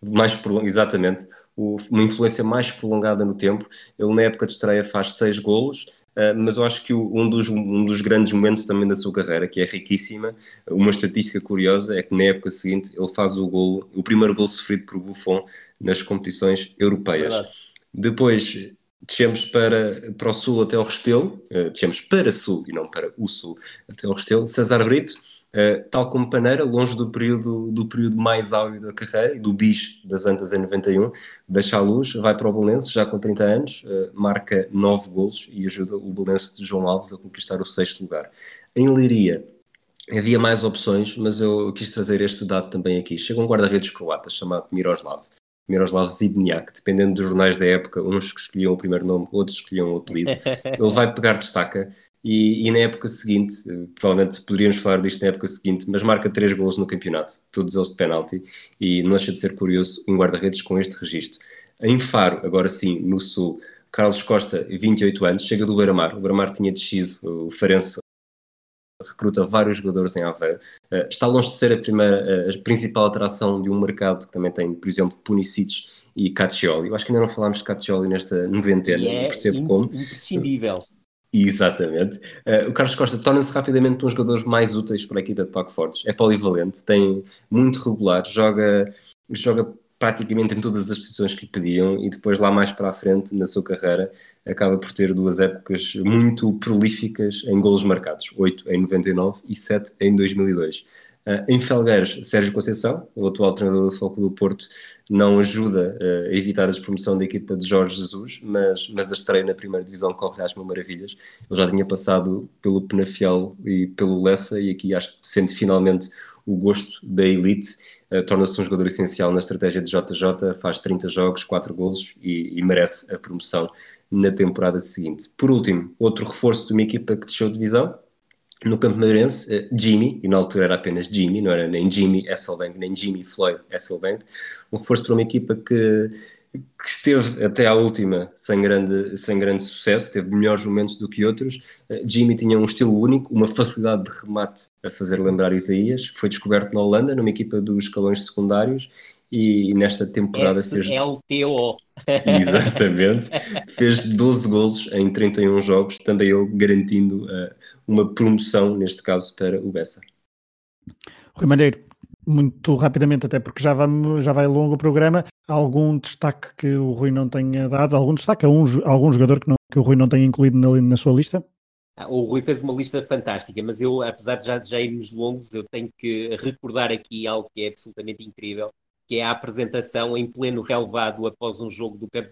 Mais exatamente uma influência mais prolongada no tempo. Ele, na época de estreia, faz seis golos, Uh, mas eu acho que o, um, dos, um dos grandes momentos também da sua carreira, que é riquíssima, uma estatística curiosa, é que na época seguinte ele faz o golo, o primeiro golo sofrido por Buffon nas competições europeias. Verdade. Depois descemos para, para o sul até o Restelo, uh, descemos para sul e não para o sul, até o Restelo, César Brito, Uh, tal como Paneira, longe do período, do período mais áureo da carreira e do bis das Antas em 91, deixa a luz, vai para o Belenense, já com 30 anos, uh, marca 9 golos e ajuda o Belenense de João Alves a conquistar o sexto lugar. Em Leiria, havia mais opções, mas eu quis trazer este dado também aqui. Chega um guarda-redes croata chamado Miroslav. Miroslav Zidniak, dependendo dos jornais da época, uns escolhiam o primeiro nome, outros escolhiam o apelido. Ele vai pegar destaca e, e, na época seguinte, eh, provavelmente poderíamos falar disto na época seguinte, mas marca três gols no campeonato, todos eles de penalti, e não deixa de ser curioso um guarda-redes com este registro. Em Faro, agora sim, no Sul, Carlos Costa, 28 anos, chega do Beira-Mar. O Beira-Mar tinha descido, o Farense recruta vários jogadores em Aveiro. Uh, está longe de ser a primeira, a principal atração de um mercado que também tem, por exemplo, Punicic e Caccioli. Eu acho que ainda não falámos de Caccioli nesta noventena, é percebo como.
imprescindível.
Exatamente. Uh, o Carlos Costa torna-se rapidamente um dos jogadores mais úteis para a equipa de Paco Fortes. É polivalente, tem muito regular, joga, joga praticamente em todas as posições que lhe pediam e depois lá mais para a frente na sua carreira acaba por ter duas épocas muito prolíficas em golos marcados, 8 em 99 e 7 em 2002. Uh, em Felgueiras, Sérgio Conceição, o atual treinador do Foco do Porto, não ajuda uh, a evitar a despromoção da equipa de Jorge Jesus, mas, mas a estreia na primeira divisão corre às mil maravilhas. Ele já tinha passado pelo Penafiel e pelo Lessa, e aqui acho que sente finalmente o gosto da elite, torna-se um jogador essencial na estratégia de JJ, faz 30 jogos, 4 golos e, e merece a promoção na temporada seguinte. Por último, outro reforço de uma equipa que deixou divisão, no Campo Madeirense, uh, Jimmy, e na altura era apenas Jimmy, não era nem Jimmy Hasselbank, nem Jimmy Floyd Hasselbank, um reforço para uma equipa que, que esteve até à última sem grande, sem grande sucesso, teve melhores momentos do que outros. Uh, Jimmy tinha um estilo único, uma facilidade de remate a fazer lembrar Isaías, foi descoberto na Holanda, numa equipa dos escalões secundários, e nesta temporada fez.
LTO.
Exatamente. fez 12 golos em 31 jogos, também ele garantindo uh, uma promoção, neste caso, para o Bessa.
Rui Malheiro, muito rapidamente, até porque já, vamos, já vai longo o programa, algum destaque que o Rui não tenha dado? Algum destaque a um, algum jogador que, não, que o Rui não tenha incluído na, na sua lista?
Ah, o Rui fez uma lista fantástica, mas eu, apesar de já, já irmos longos, eu tenho que recordar aqui algo que é absolutamente incrível, que é a apresentação em pleno relevado após um jogo do Campo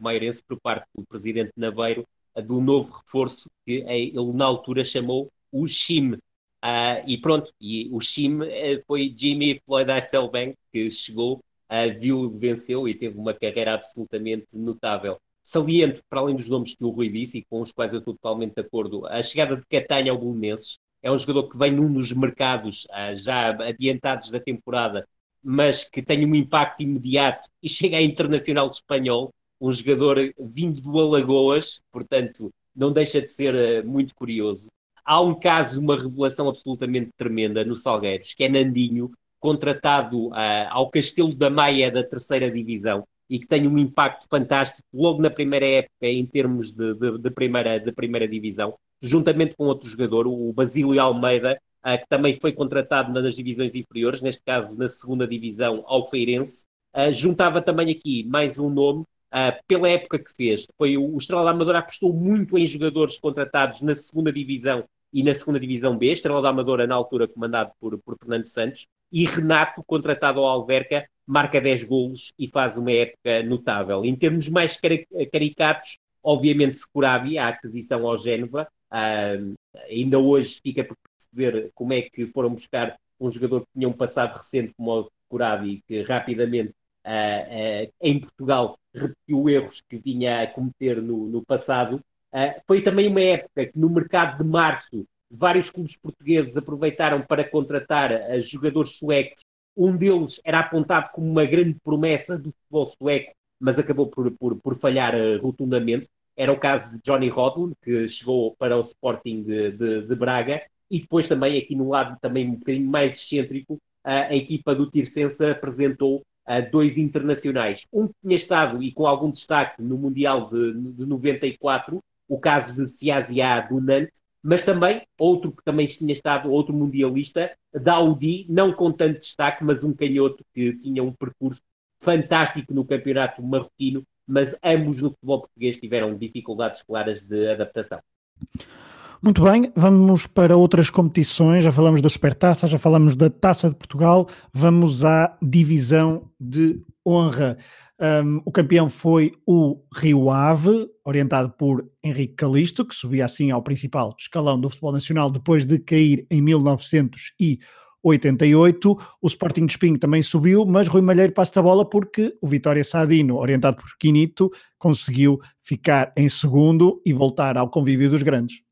por parte do presidente Naveiro do novo reforço que ele na altura chamou o Chim. Uh, e pronto, e o Chim uh, foi Jimmy Floyd Hasselbank que chegou, uh, viu, venceu e teve uma carreira absolutamente notável. Saliento, para além dos nomes que o Rui disse e com os quais eu estou totalmente de acordo, a chegada de Catanha ao Belenenses é um jogador que vem num dos mercados uh, já adiantados da temporada mas que tem um impacto imediato e chega a internacional espanhol, um jogador vindo do Alagoas, portanto, não deixa de ser muito curioso. Há um caso, uma revelação absolutamente tremenda no Salgueiros, que é Nandinho, contratado uh, ao Castelo da Maia da terceira divisão e que tem um impacto fantástico logo na primeira época em termos de, de, de primeira, de primeira divisão, juntamente com outro jogador, o Basílio Almeida, uh, que também foi contratado nas divisões inferiores, neste caso na segunda divisão ao Feirense. Uh, juntava também aqui mais um nome, uh, pela época que fez. Foi o, Estrela da Amadora apostou muito em jogadores contratados na segunda divisão e na segunda divisão B, Estrela da Amadora na altura comandado por, por Fernando Santos, e Renato, contratado ao Alverca, marca 10 golos e faz uma época notável. Em termos mais caricatos, obviamente Securavi, a aquisição ao Génova, uh, ainda hoje fica por perceber como é que foram buscar um jogador que tinha um passado recente como o Securavi, que rapidamente uh, uh, em Portugal repetiu erros que vinha a cometer no, no passado. foi também uma época que no mercado de março vários clubes portugueses aproveitaram para contratar jogadores suecos um deles era apontado como uma grande promessa do futebol sueco, mas acabou por, por, por falhar uh, rotundamente. Era o caso de Johnny Rodlund, que chegou para o Sporting de, de, de, Braga, e depois também aqui no lado também um bocadinho mais excêntrico, uh, a equipa do Tirsense apresentou uh, dois internacionais. Um que tinha estado, e com algum destaque, no Mundial de, de 94, o caso de Siazia do Nantes, mas também outro que também tinha estado, outro mundialista, da Audi, não com tanto destaque, mas um canhoto que tinha um percurso fantástico no campeonato marroquino, mas ambos no futebol português tiveram dificuldades claras de adaptação.
Muito bem, vamos para outras competições. Já falamos da Supertaça, já falamos da Taça de Portugal. Vamos à divisão de honra. Um, o campeão foi o Rio Ave, orientado por Henrique Calisto, que subia assim ao principal escalão do futebol nacional depois de cair em 1988. O Sporting de Espinho também subiu, mas Rui Malheiro passa a bola porque o Vitória Sadino, orientado por Quinito, conseguiu ficar em segundo e voltar ao convívio dos grandes.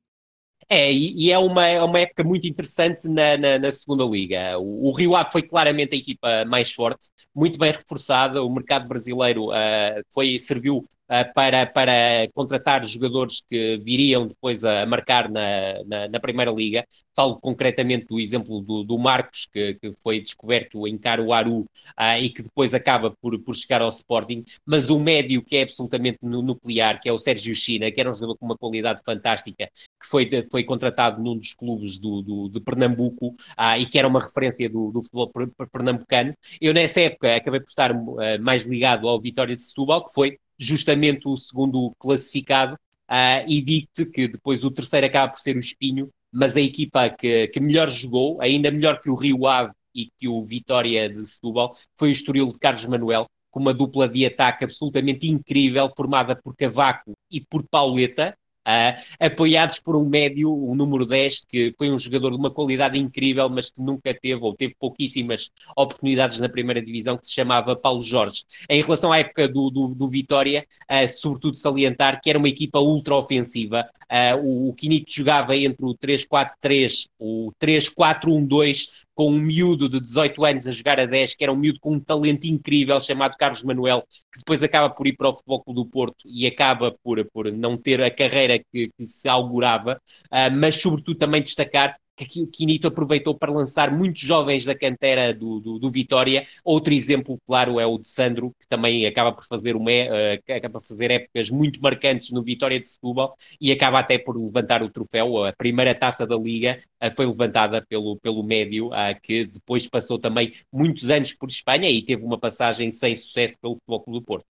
É, e, é uma, é uma época muito interessante na, na, na segunda liga. O, o, Rio Ave foi claramente a equipa mais forte, muito bem reforçada. O mercado brasileiro uh, foi, serviu para, para contratar jogadores que viriam depois a marcar na, na, na Primeira Liga. Falo concretamente do exemplo do, do Marcos, que, que, foi descoberto em Caruaru uh, e que depois acaba por, por chegar ao Sporting. Mas o médio que é absolutamente nuclear, que é o Sérgio China, que era um jogador com uma qualidade fantástica, que foi, foi contratado num dos clubes do, do, de Pernambuco uh, e que era uma referência do, do futebol pernambucano. Eu, nessa época, acabei por estar uh, mais ligado ao Vitória de Setúbal, que foi justamente o segundo classificado, uh, e digo-te que depois o terceiro acaba por ser o Espinho, mas a equipa que, que melhor jogou, ainda melhor que o Rio Ave e que o Vitória de Setúbal, foi o Estoril de Carlos Manuel, com uma dupla de ataque absolutamente incrível, formada por Cavaco e por Pauleta, uh, apoiados por um médio, o número 10, que foi um jogador de uma qualidade incrível, mas que nunca teve ou teve pouquíssimas oportunidades na primeira divisão, que se chamava Paulo Jorge. Em relação à época do, do, do Vitória, uh, sobretudo salientar que era uma equipa ultra ofensiva. Uh, o, o Quinito jogava entre o 3-4-3, o 3-4-1-2, com um miúdo de 18 anos a jogar a 10, que era um miúdo com um talento incrível chamado Carlos Manuel, que depois acaba por ir para o Futebol Clube do Porto e acaba por, por não ter a carreira que, que se augurava, uh, mas sobretudo também destacar que Quinito aproveitou para lançar muitos jovens da cantera do, do, do, Vitória. Outro exemplo, claro, é o de Sandro, que também acaba por fazer, uma, uh, acaba por fazer épocas muito marcantes no Vitória de Setúbal e acaba até por levantar o troféu. A primeira taça da Liga uh, foi levantada pelo, pelo médio, uh, que depois passou também muitos anos por Espanha e teve uma passagem sem sucesso pelo Futebol Clube do Porto.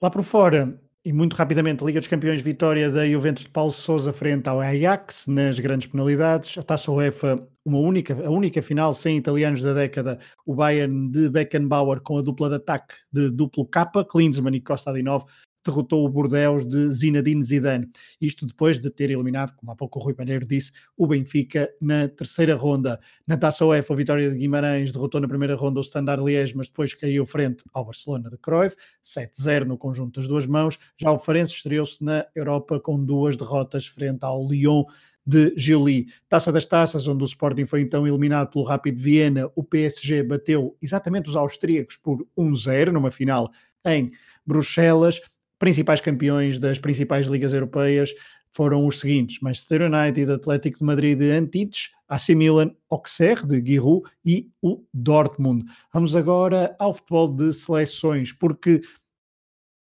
Lá por fora, e muito rapidamente, Liga dos Campeões, vitória da Juventus de Paulo Sousa frente ao Ajax nas grandes penalidades. A Taça UEFA, uma única, a única final sem italianos da década, o Bayern de Beckenbauer com a dupla de ataque de duplo K, Klinsmann e Costa Adinov, derrotou o Bordeaux de Zinedine Zidane. Isto depois de ter eliminado, como há pouco o Rui Palheiro disse, o Benfica na terceira ronda. Na Taça UEFA, a vitória de Guimarães derrotou na primeira ronda o Standard Liège, mas depois caiu frente ao Barcelona de Cruyff, 7-0 no conjunto das duas mãos. Já o Farense estreou-se na Europa com duas derrotas frente ao Lyon de Gili. Taça das Taças, onde o Sporting foi então eliminado pelo Rápido Viena, o PSG bateu exatamente os austríacos por 1-0 numa final em Bruxelas principais campeões das principais ligas europeias foram os seguintes: Manchester United, Atlético de Madrid de Antites, AC Milan, Auxerre de Giroud e o Dortmund. Vamos agora ao futebol de seleções, porque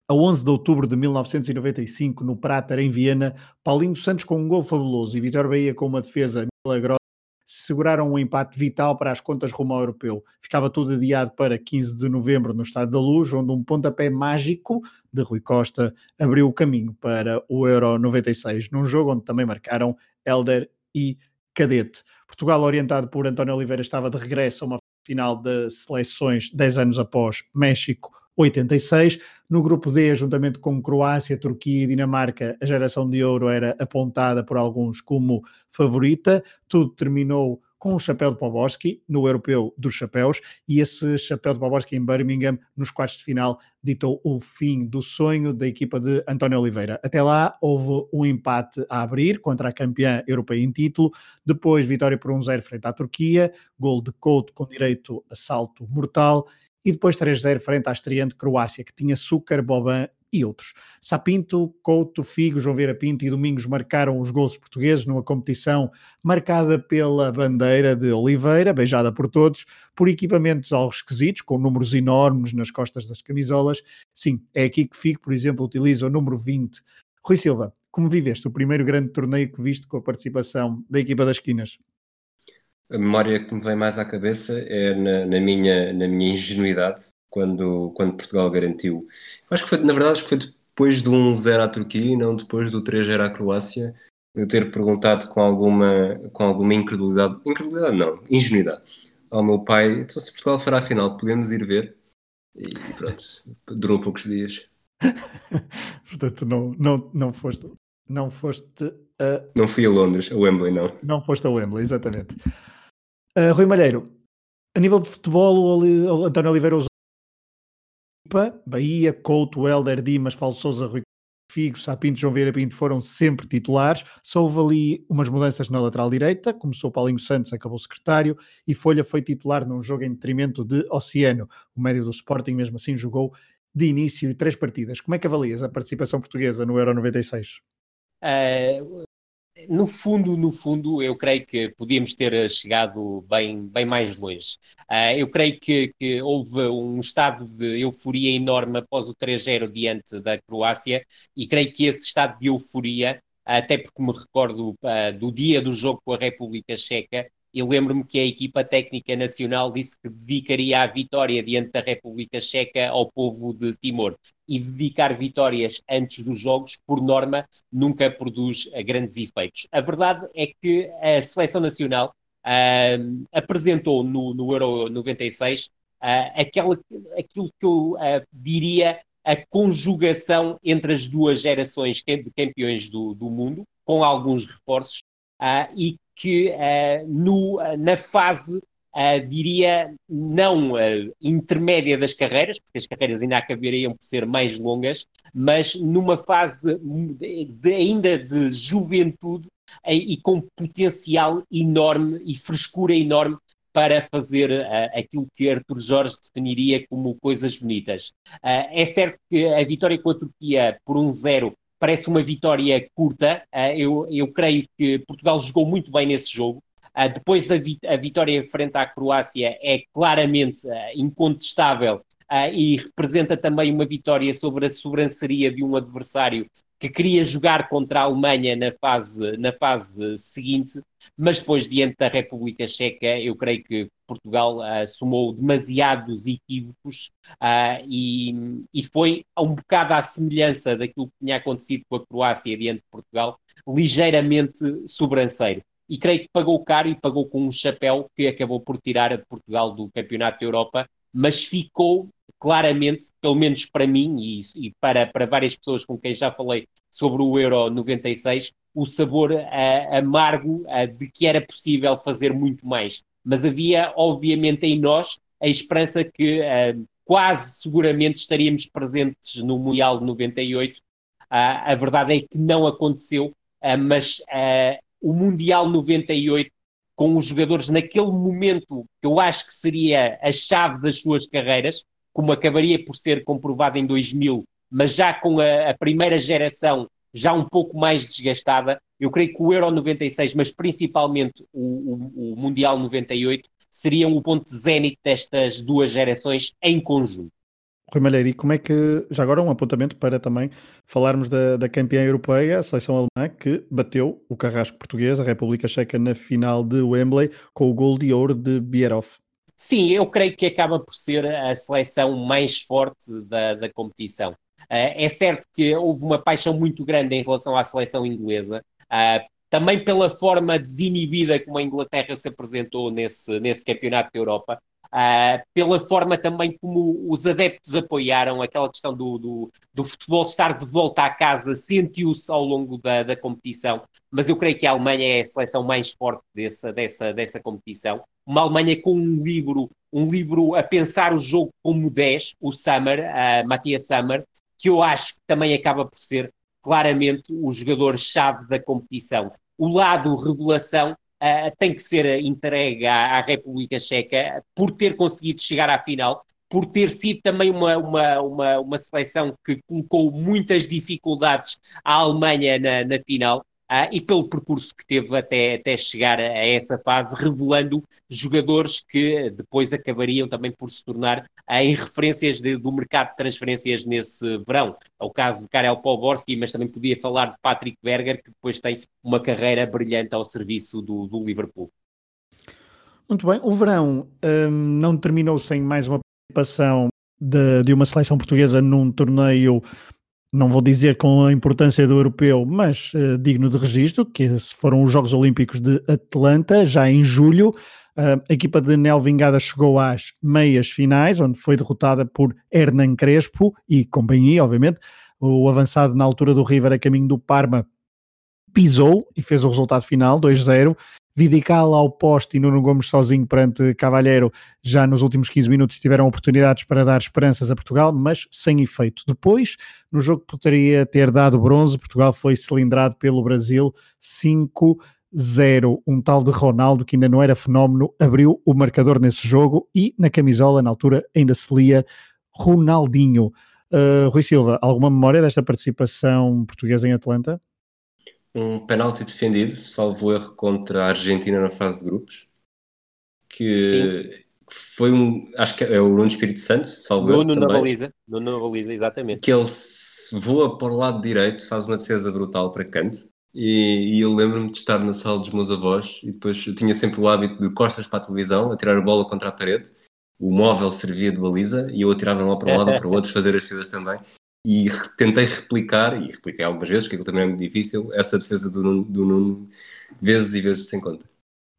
a 11 de outubro de 1995, no Prater, em Viena, Paulinho Santos com um gol fabuloso e Vitor Bahia com uma defesa milagrosa seguraram um empate vital para as contas rumo ao europeu. Ficava tudo adiado para 15 de novembro no Estado da Luz, onde um pontapé mágico de Rui Costa abriu o caminho para o Euro 96, num jogo onde também marcaram Elder e cadete. Portugal, orientado por António Oliveira, estava de regresso a uma final de seleções 10 anos após México 86. No grupo D, juntamente com Croácia, Turquia e Dinamarca, a geração de ouro era apontada por alguns como favorita. Tudo terminou com o chapéu de Poborski no Europeu dos Chapéus e esse chapéu de Poborski em Birmingham nos quartos de final ditou o fim do sonho da equipa de António Oliveira. Até lá houve um empate a abrir contra a campeã europeia em título, depois vitória por 1-0 frente à Turquia, gol de Couto com direito a salto mortal e depois 3-0 frente à estreante Croácia, que tinha Súcar, Boban e outros. Sapinto, Couto, Figo, João Vieira Pinto e Domingos marcaram os gols portugueses numa competição marcada pela bandeira de Oliveira, beijada por todos, por equipamentos algo esquisitos, com números enormes nas costas das camisolas. Sim, é aqui que Figo, por exemplo, utiliza o número 20. Rui Silva, como viveste o primeiro grande torneio que viste com a participação da equipa das esquinas?
A memória que me vem mais à cabeça é na, na minha, na minha ingenuidade, quando, quando Portugal garantiu. Acho que foi, na verdade, acho que foi depois do 1-0 à Turquia e não depois do 3-0 à Croácia, eu ter perguntado com alguma, com alguma incredulidade, incredulidade não, ingenuidade, ao meu pai, então se Portugal fará a final, podemos ir ver? E pronto, durou poucos dias.
Portanto, não, não, não foste, não foste
a... Não fui a Londres, a Wembley, não.
Não foste a Wembley, exatamente. Uh, Rui Malheiro, a nível de futebol, o António Oliveira usou Bahia, Couto, Helder, Dimas, Paulo Souza, Rui Figo, Sapinto, João Vieira Pinto foram sempre titulares. Só houve ali umas mudanças na lateral direita. Começou Paulinho Santos, acabou secretário e Folha foi titular num jogo em detrimento de Oceano. O médio do Sporting, mesmo assim, jogou de início três partidas. Como é que avalias a participação portuguesa no Euro 96?
Uh, no fundo, no fundo, eu creio que podíamos ter chegado bem, bem mais longe. Uh, eu creio que, que, houve um estado de euforia enorme após o 3-0 diante da Croácia e creio que esse estado de euforia, até porque me recordo uh, do dia do jogo com a República Checa, eu lembro-me que a equipa técnica nacional disse que dedicaria a vitória diante da República Checa ao povo de Timor. E dedicar vitórias antes dos jogos, por norma, nunca produz eh, grandes efeitos. A verdade é que a seleção nacional uh, apresentou no, no, Euro 96 uh, ah, aquela, aquilo que eu uh, diria a conjugação entre as duas gerações de campeões do, do mundo, com alguns reforços, e que uh, no, na fase, uh, diria, não uh, intermédia das carreiras, porque as carreiras ainda acabariam por ser mais longas, mas numa fase de, de, ainda de juventude e com potencial enorme e frescura enorme para fazer uh, aquilo que Arthur Jorge definiria como coisas bonitas. Uh, é certo que a vitória com a Turquia por 1-0 parece uma vitória curta. Uh, eu, eu creio que Portugal jogou muito bem nesse jogo. Uh, depois a, vi a, vitória frente à Croácia é claramente uh, incontestável e representa também uma vitória sobre a sobranceria de um adversário que queria jogar contra a Alemanha na fase, na fase seguinte, mas depois, diante da República Checa, eu creio que Portugal uh, somou demasiados equívocos uh, e, e foi um bocado à semelhança daquilo que tinha acontecido com a Croácia diante de Portugal, ligeiramente sobranceiro. E creio que pagou caro e pagou com um chapéu que acabou por tirar a Portugal do Campeonato da Europa, mas ficou claramente, pelo menos para mim e, e, para, para várias pessoas com quem já falei sobre o Euro 96, o sabor uh, amargo uh, de que era possível fazer muito mais. Mas havia, obviamente, em nós a esperança que uh, quase seguramente estaríamos presentes no Mundial de 98. a verdade é que não aconteceu, mas o Mundial 98 com os jogadores naquele momento que eu acho que seria a chave das suas carreiras, como acabaria por ser comprovado em 2000, mas já com a, a primeira geração já um pouco mais desgastada, eu creio que o Euro 96, mas principalmente o, o, o Mundial 98, seriam o ponto zénite destas duas gerações em conjunto.
Rui Malheiro, e como é que, já agora um apontamento para também falarmos da, da campeã europeia, a seleção alemã, que bateu o carrasco português, a República Checa, na final de Wembley, com o gol de ouro de Bierhoff.
Sim, eu creio que acaba por ser a seleção mais forte da, da competição. Uh, é certo que houve uma paixão muito grande em relação à seleção inglesa, uh, também pela forma desinibida como a Inglaterra se apresentou nesse, nesse campeonato da Europa, Uh, pela forma também como os adeptos apoiaram aquela questão do, do, do futebol estar de volta à casa, sentiu-se ao longo da, da, competição, mas eu creio que a Alemanha é a seleção mais forte dessa, dessa, dessa competição. Uma Alemanha com um livro, um livro a pensar o jogo como 10, o Summer, uh, Matias Summer, que eu acho que também acaba por ser claramente o jogador-chave da competição. O lado revelação uh, tem que ser entregue à, à, República Checa por ter conseguido chegar à final, por ter sido também uma, uma, uma, uma seleção que colocou muitas dificuldades à Alemanha na, na final uh, e pelo percurso que teve até, até chegar a, a, essa fase, revelando jogadores que depois acabariam também por se tornar uh, em referências de, do mercado de transferências nesse verão. É o caso de Karel Poborski, mas também podia falar de Patrick Berger, que depois tem uma carreira brilhante ao serviço do, do Liverpool.
Muito bem, o verão um, não terminou sem mais uma participação de, de, uma seleção portuguesa num torneio não vou dizer com a importância do europeu, mas uh, digno de registro, que foram os Jogos Olímpicos de Atlanta, já em julho. Uh, a equipa de Nel Vingada chegou às meias finais, onde foi derrotada por Hernan Crespo e companhia, obviamente. O avançado na altura do River a caminho do Parma pisou e fez o resultado final, 2-0, Vidical ao poste e Nuno Gomes sozinho perante Cavalheiro já nos últimos 15 minutos tiveram oportunidades para dar esperanças a Portugal, mas sem efeito. Depois, no jogo que poderia ter dado bronze, Portugal foi cilindrado pelo Brasil 5 0. Um tal de Ronaldo, que ainda não era fenómeno, abriu o marcador nesse jogo e na camisola, na altura, ainda se lia Ronaldinho. Uh, Rui Silva, alguma memória desta participação portuguesa em Atlanta?
Um penalti defendido, salvo erro, contra a Argentina na fase de grupos, que Sim. foi um, acho que é o Nuno Espírito Santo, salvo
Nuno
erro
na baliza, Nuno na baliza, exatamente.
Que ele voa para o lado direito, faz uma defesa brutal para canto, e, e eu lembro-me de estar na sala dos meus avós, e depois eu tinha sempre o hábito de costas para a televisão, a tirar a bola contra a parede, o móvel servia de baliza, e eu atirava lá para um lado para o outro, fazer as defesas também, e tentei replicar, e repliquei algumas vezes, porque também é muito difícil, essa defesa do Nuno, do Nuno vezes e vezes sem conta.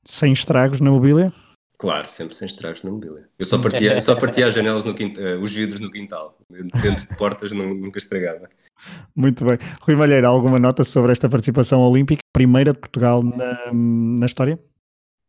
Sem estragos na mobília?
Claro, sempre sem estragos na mobília. Eu só partia, só partia as janelas no quintal, uh, os vidros no quintal, dentro de portas nunca estragava.
Muito bem. Rui Malheiro, alguma nota sobre esta participação olímpica, primeira de Portugal na, na história?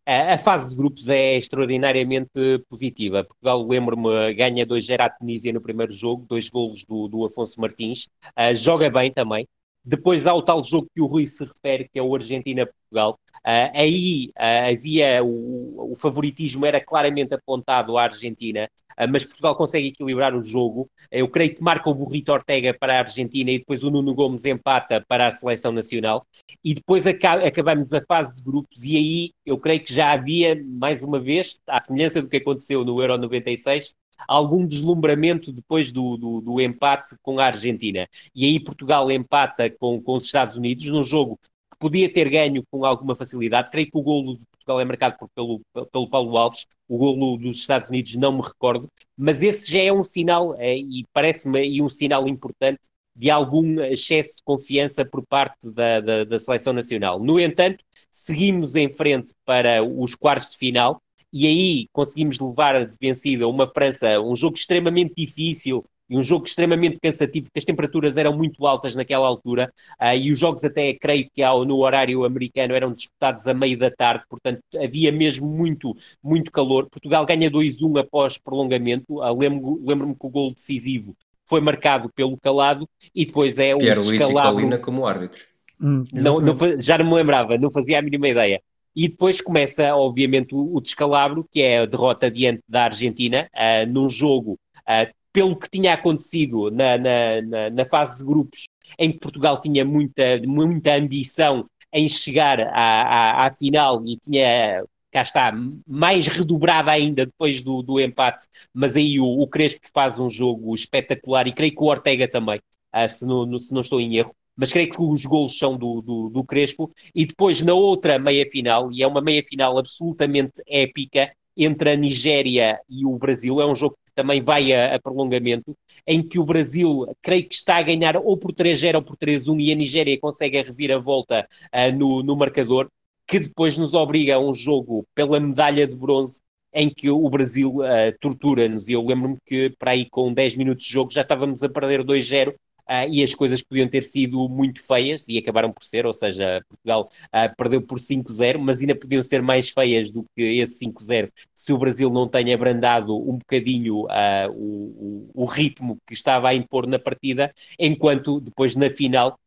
A, fase de grupos é extraordinariamente positiva. Portugal, lembro-me, ganha 2-0 à Tunísia no primeiro jogo, dois golos do, do Afonso Martins, uh, joga bem também. Depois há o tal jogo que o Rui se refere, que é o Argentina-Portugal. Uh, aí uh, havia o, o, favoritismo era claramente apontado à Argentina, uh, mas Portugal consegue equilibrar o jogo. Eu creio que marca o Burrito Ortega para a Argentina e depois o Nuno Gomes empata para a seleção nacional. E depois acaba, acabamos a fase de grupos e aí eu creio que já havia, mais uma vez, à semelhança do que aconteceu no Euro 96, algum deslumbramento depois do, do, do, empate com a Argentina. E aí Portugal empata com, com os Estados Unidos num jogo podia ter ganho com alguma facilidade. Creio que o golo de Portugal é marcado por, pelo, pelo Paulo Alves, o golo dos Estados Unidos não me recordo, mas esse já é um sinal, é, e parece-me um sinal importante, de algum excesso de confiança por parte da, da, da seleção nacional. No entanto, seguimos em frente para os quartos de final, e aí conseguimos levar de vencida uma França, um jogo extremamente difícil e um jogo extremamente cansativo, porque as temperaturas eram muito altas naquela altura uh, e os jogos até, creio que ao, no horário americano eram disputados a meio da tarde, portanto havia mesmo muito, muito calor. Portugal ganha 2-1 após prolongamento, uh, lembro-me lembro que o gol decisivo foi marcado pelo Calado e depois é o
Pierre descalabro... como árbitro.
Hum, não, não, já não me lembrava, não fazia a mínima ideia. E depois começa, obviamente, o, o descalabro, que é a derrota diante da Argentina, uh, num jogo, uh, pelo que tinha acontecido na, na, na, na, fase de grupos, em que Portugal tinha muita, muita ambição em chegar à, à, à final e tinha, cá está, mais redobrada ainda depois do, do empate, mas aí o, o Crespo faz um jogo espetacular e creio que o Ortega também, uh, se, não, se não estou em erro mas creio que os golos são do, do, do Crespo. E depois na outra meia-final, e é uma meia-final absolutamente épica, entre a Nigéria e o Brasil. É um jogo que também vai a, a prolongamento, em que o Brasil, creio que está a ganhar ou por 3-0 ou por 3-1 e a Nigéria consegue a reviravolta uh, no, no marcador, que depois nos obriga a um jogo pela medalha de bronze em que o Brasil uh, tortura-nos. E eu lembro-me que para aí com 10 minutos de jogo já estávamos a perder 2-0 Uh, e as coisas podiam ter sido muito feias e acabaram por ser, ou seja, Portugal uh, perdeu por 5-0, mas ainda podiam ser mais feias do que esse 5-0 se o Brasil não tenha abrandado um bocadinho uh, o, o, ritmo que estava a impor na partida, enquanto depois na final.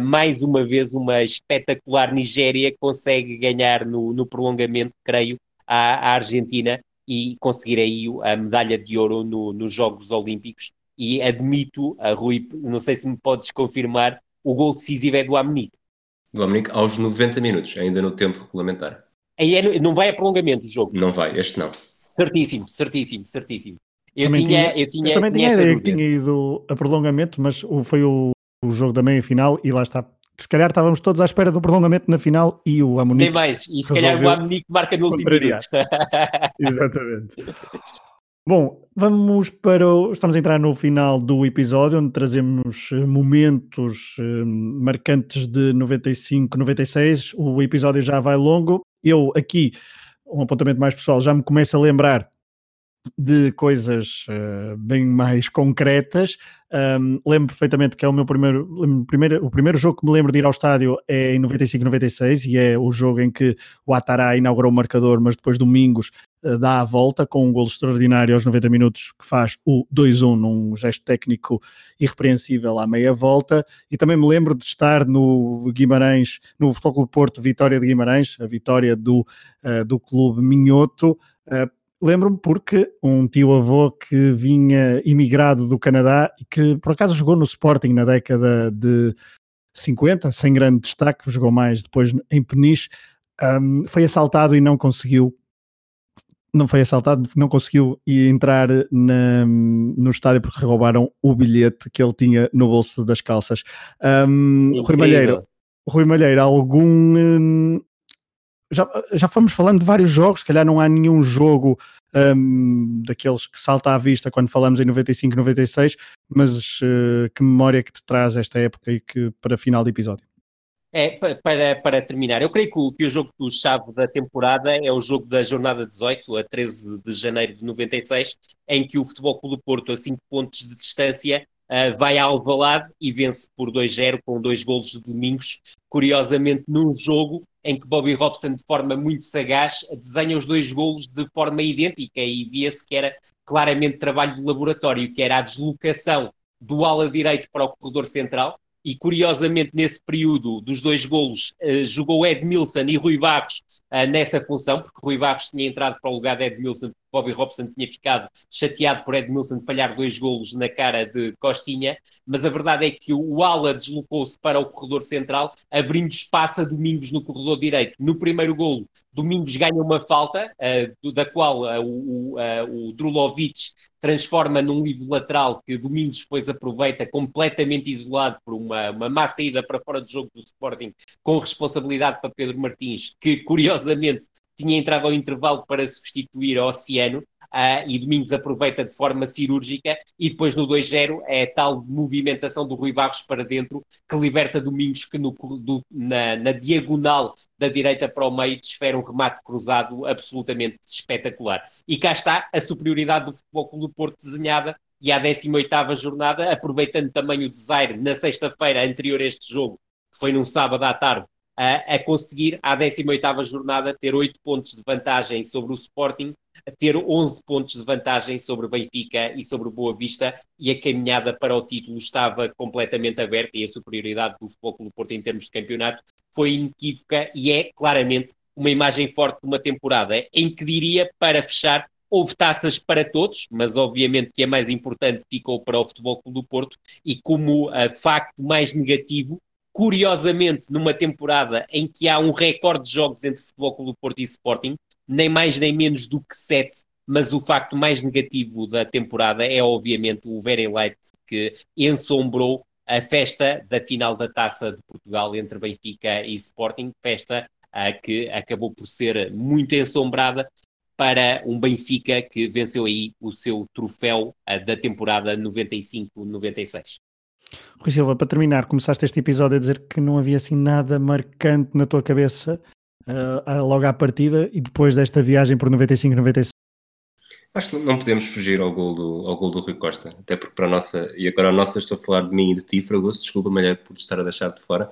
mais uma vez, uma espetacular Nigéria consegue ganhar no, no prolongamento, creio, à, à Argentina e conseguir aí a medalha de ouro no, nos Jogos Olímpicos e admito, a Rui, não sei se me podes confirmar, o gol decisivo é do Amnic.
Do Amnic aos 90 minutos, ainda no tempo regulamentar.
Aí é, não vai a prolongamento o jogo?
Não vai, este não.
Certíssimo, certíssimo, certíssimo. Eu tinha, tinha, eu tinha,
eu também
tinha,
tinha ideia que tinha ido a prolongamento, mas foi o, o jogo da meia-final e lá está. Se calhar estávamos todos à espera do prolongamento na final e o Amunique.
Nem mais, e se calhar o Amunique marca no último minuto.
Exatamente. Bom, vamos para. O... Estamos a entrar no final do episódio, onde trazemos eh, momentos eh, marcantes de 95, 96. O episódio já vai longo. Eu, aqui, um apontamento mais pessoal, já me começo a lembrar de coisas uh, bem mais concretas. Um, lembro perfeitamente que é o meu primeiro, primeiro, o primeiro jogo que me lembro de ir ao estádio é em 95-96 e é o jogo em que o Atará inaugurou o marcador, mas depois domingos uh, dá a volta com um golo extraordinário aos 90 minutos que faz o 2-1 num gesto técnico irrepreensível à meia volta e também me lembro de estar no Guimarães, no Futebol Clube Porto Vitória de Guimarães, a vitória do, uh, do clube Minhoto, Lembro-me porque um tio-avô que vinha imigrado do Canadá e que por acaso jogou no Sporting na década de 50, sem grande destaque, jogou mais depois em Peniche, um, foi assaltado e não conseguiu não foi assaltado, não conseguiu entrar na, no estádio porque roubaram o bilhete que ele tinha no bolso das calças. Um, Rui Malheiro, Rui Malheiro, algum hum, já, já fomos falando de vários jogos, se calhar não há nenhum jogo um, daqueles que salta à vista quando falamos em 95, 96, mas uh, que memória que te traz esta época e que para final de episódio?
É, para, para terminar, eu creio que o, que o jogo do chave da temporada é o jogo da jornada 18, a 13 de janeiro de 96, em que o Futebol Clube do Porto, a 5 pontos de distância, uh, vai ao Alvalade e vence por 2-0 com dois golos de domingos, curiosamente num jogo em que Bobby Robson, de forma muito sagaz, desenha os dois golos de forma idêntica e via-se que era claramente trabalho de laboratório, que era a deslocação do ala direito para o corredor central, e curiosamente nesse período dos dois golos uh, jogou Edmilson e Rui Barros uh, nessa função, porque Rui Barros tinha entrado para o lugar de Edmilson, Bobby Robson tinha ficado chateado por Edmilson falhar dois golos na cara de Costinha, mas a verdade é que o Ala deslocou-se para o corredor central, abrindo espaço a Domingos no corredor direito. No primeiro golo, Domingos ganha uma falta, uh, da qual uh, o, uh, o Drulovic transforma num livro lateral que Domingos depois aproveita completamente isolado por uma, uma má saída para fora do jogo do Sporting, com responsabilidade para Pedro Martins, que curiosamente tinha entrado ao intervalo para substituir o Oceano, uh, e Domingos aproveita de forma cirúrgica, e depois no 2-0 é tal movimentação do Rui Barros para dentro que liberta Domingos que no, do, na, na, diagonal da direita para o meio desfere um remate cruzado absolutamente espetacular. E cá está a superioridade do Futebol Clube do Porto desenhada e à 18ª jornada, aproveitando também o desaire na sexta-feira anterior a este jogo, que foi num sábado à tarde, a, a conseguir, à 18ª jornada, ter 8 pontos de vantagem sobre o Sporting, ter 11 pontos de vantagem sobre o Benfica e sobre o Boa Vista, e a caminhada para o título estava completamente aberta e a superioridade do Futebol Clube Porto em termos de campeonato foi inequívoca e é claramente uma imagem forte de uma temporada em que diria, para fechar, houve taças para todos, mas obviamente que a mais importante ficou para o Futebol Clube do Porto e como uh, facto mais negativo, curiosamente, numa temporada em que há um recorde de jogos entre Futebol Clube do Porto e Sporting, nem mais nem menos do que sete, mas o facto mais negativo da temporada é obviamente o Very Light que ensombrou a festa da final da Taça de Portugal entre Benfica e Sporting, festa uh, que acabou por ser muito ensombrada para um Benfica que venceu aí o seu troféu uh, da temporada 95-96.
Rui Silva, para terminar, começaste este episódio a dizer que não havia assim nada marcante na tua cabeça uh, logo à partida e depois desta viagem por 95-96.
Acho que não podemos fugir ao gol, do, ao gol do Rui Costa, até porque para a nossa, e agora a nossa estou a falar de mim e de ti, Fragoso, desculpa, Malher, por estar a deixar de fora.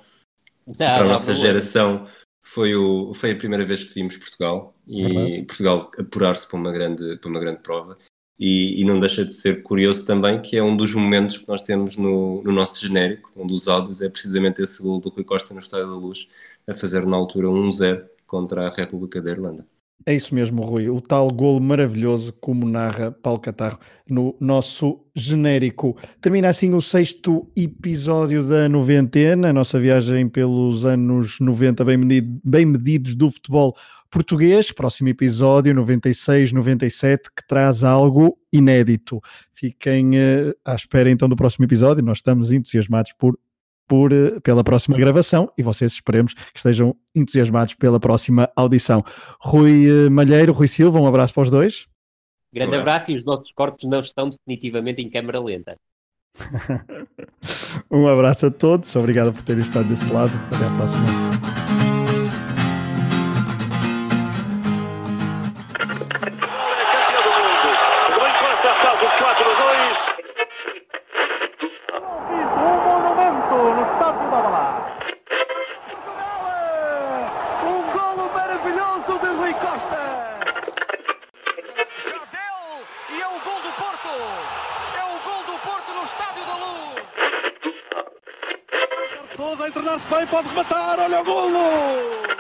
Não, para a nossa geração foi, o, foi a primeira vez que vimos Portugal e uhum. Portugal apurar-se para uma grande, para uma grande prova. E, e, não deixa de ser curioso também que é um dos momentos que nós temos no, no nosso genérico, um dos áudios, é precisamente esse gol do Rui Costa no Estádio da Luz, a fazer na altura 1-0 contra a República da Irlanda.
É isso mesmo, Rui. O tal golo maravilhoso, como narra Paulo Catarro no nosso genérico. Termina assim o sexto episódio da noventena, a nossa viagem pelos anos 90 bem, medido, bem medidos do futebol português. Próximo episódio, 96, 97, que traz algo inédito. Fiquem uh, à espera então do próximo episódio. Nós estamos entusiasmados por por, eh, pela próxima gravação e vocês esperemos que estejam entusiasmados pela próxima audição. Rui eh, Malheiro, Rui Silva, um abraço para os dois.
Grande abraço. abraço e os nossos corpos não estão definitivamente em câmara lenta.
um abraço a todos, obrigado por terem estado desse lado. Até à próxima.
Bem, pode rematar, olha o golo!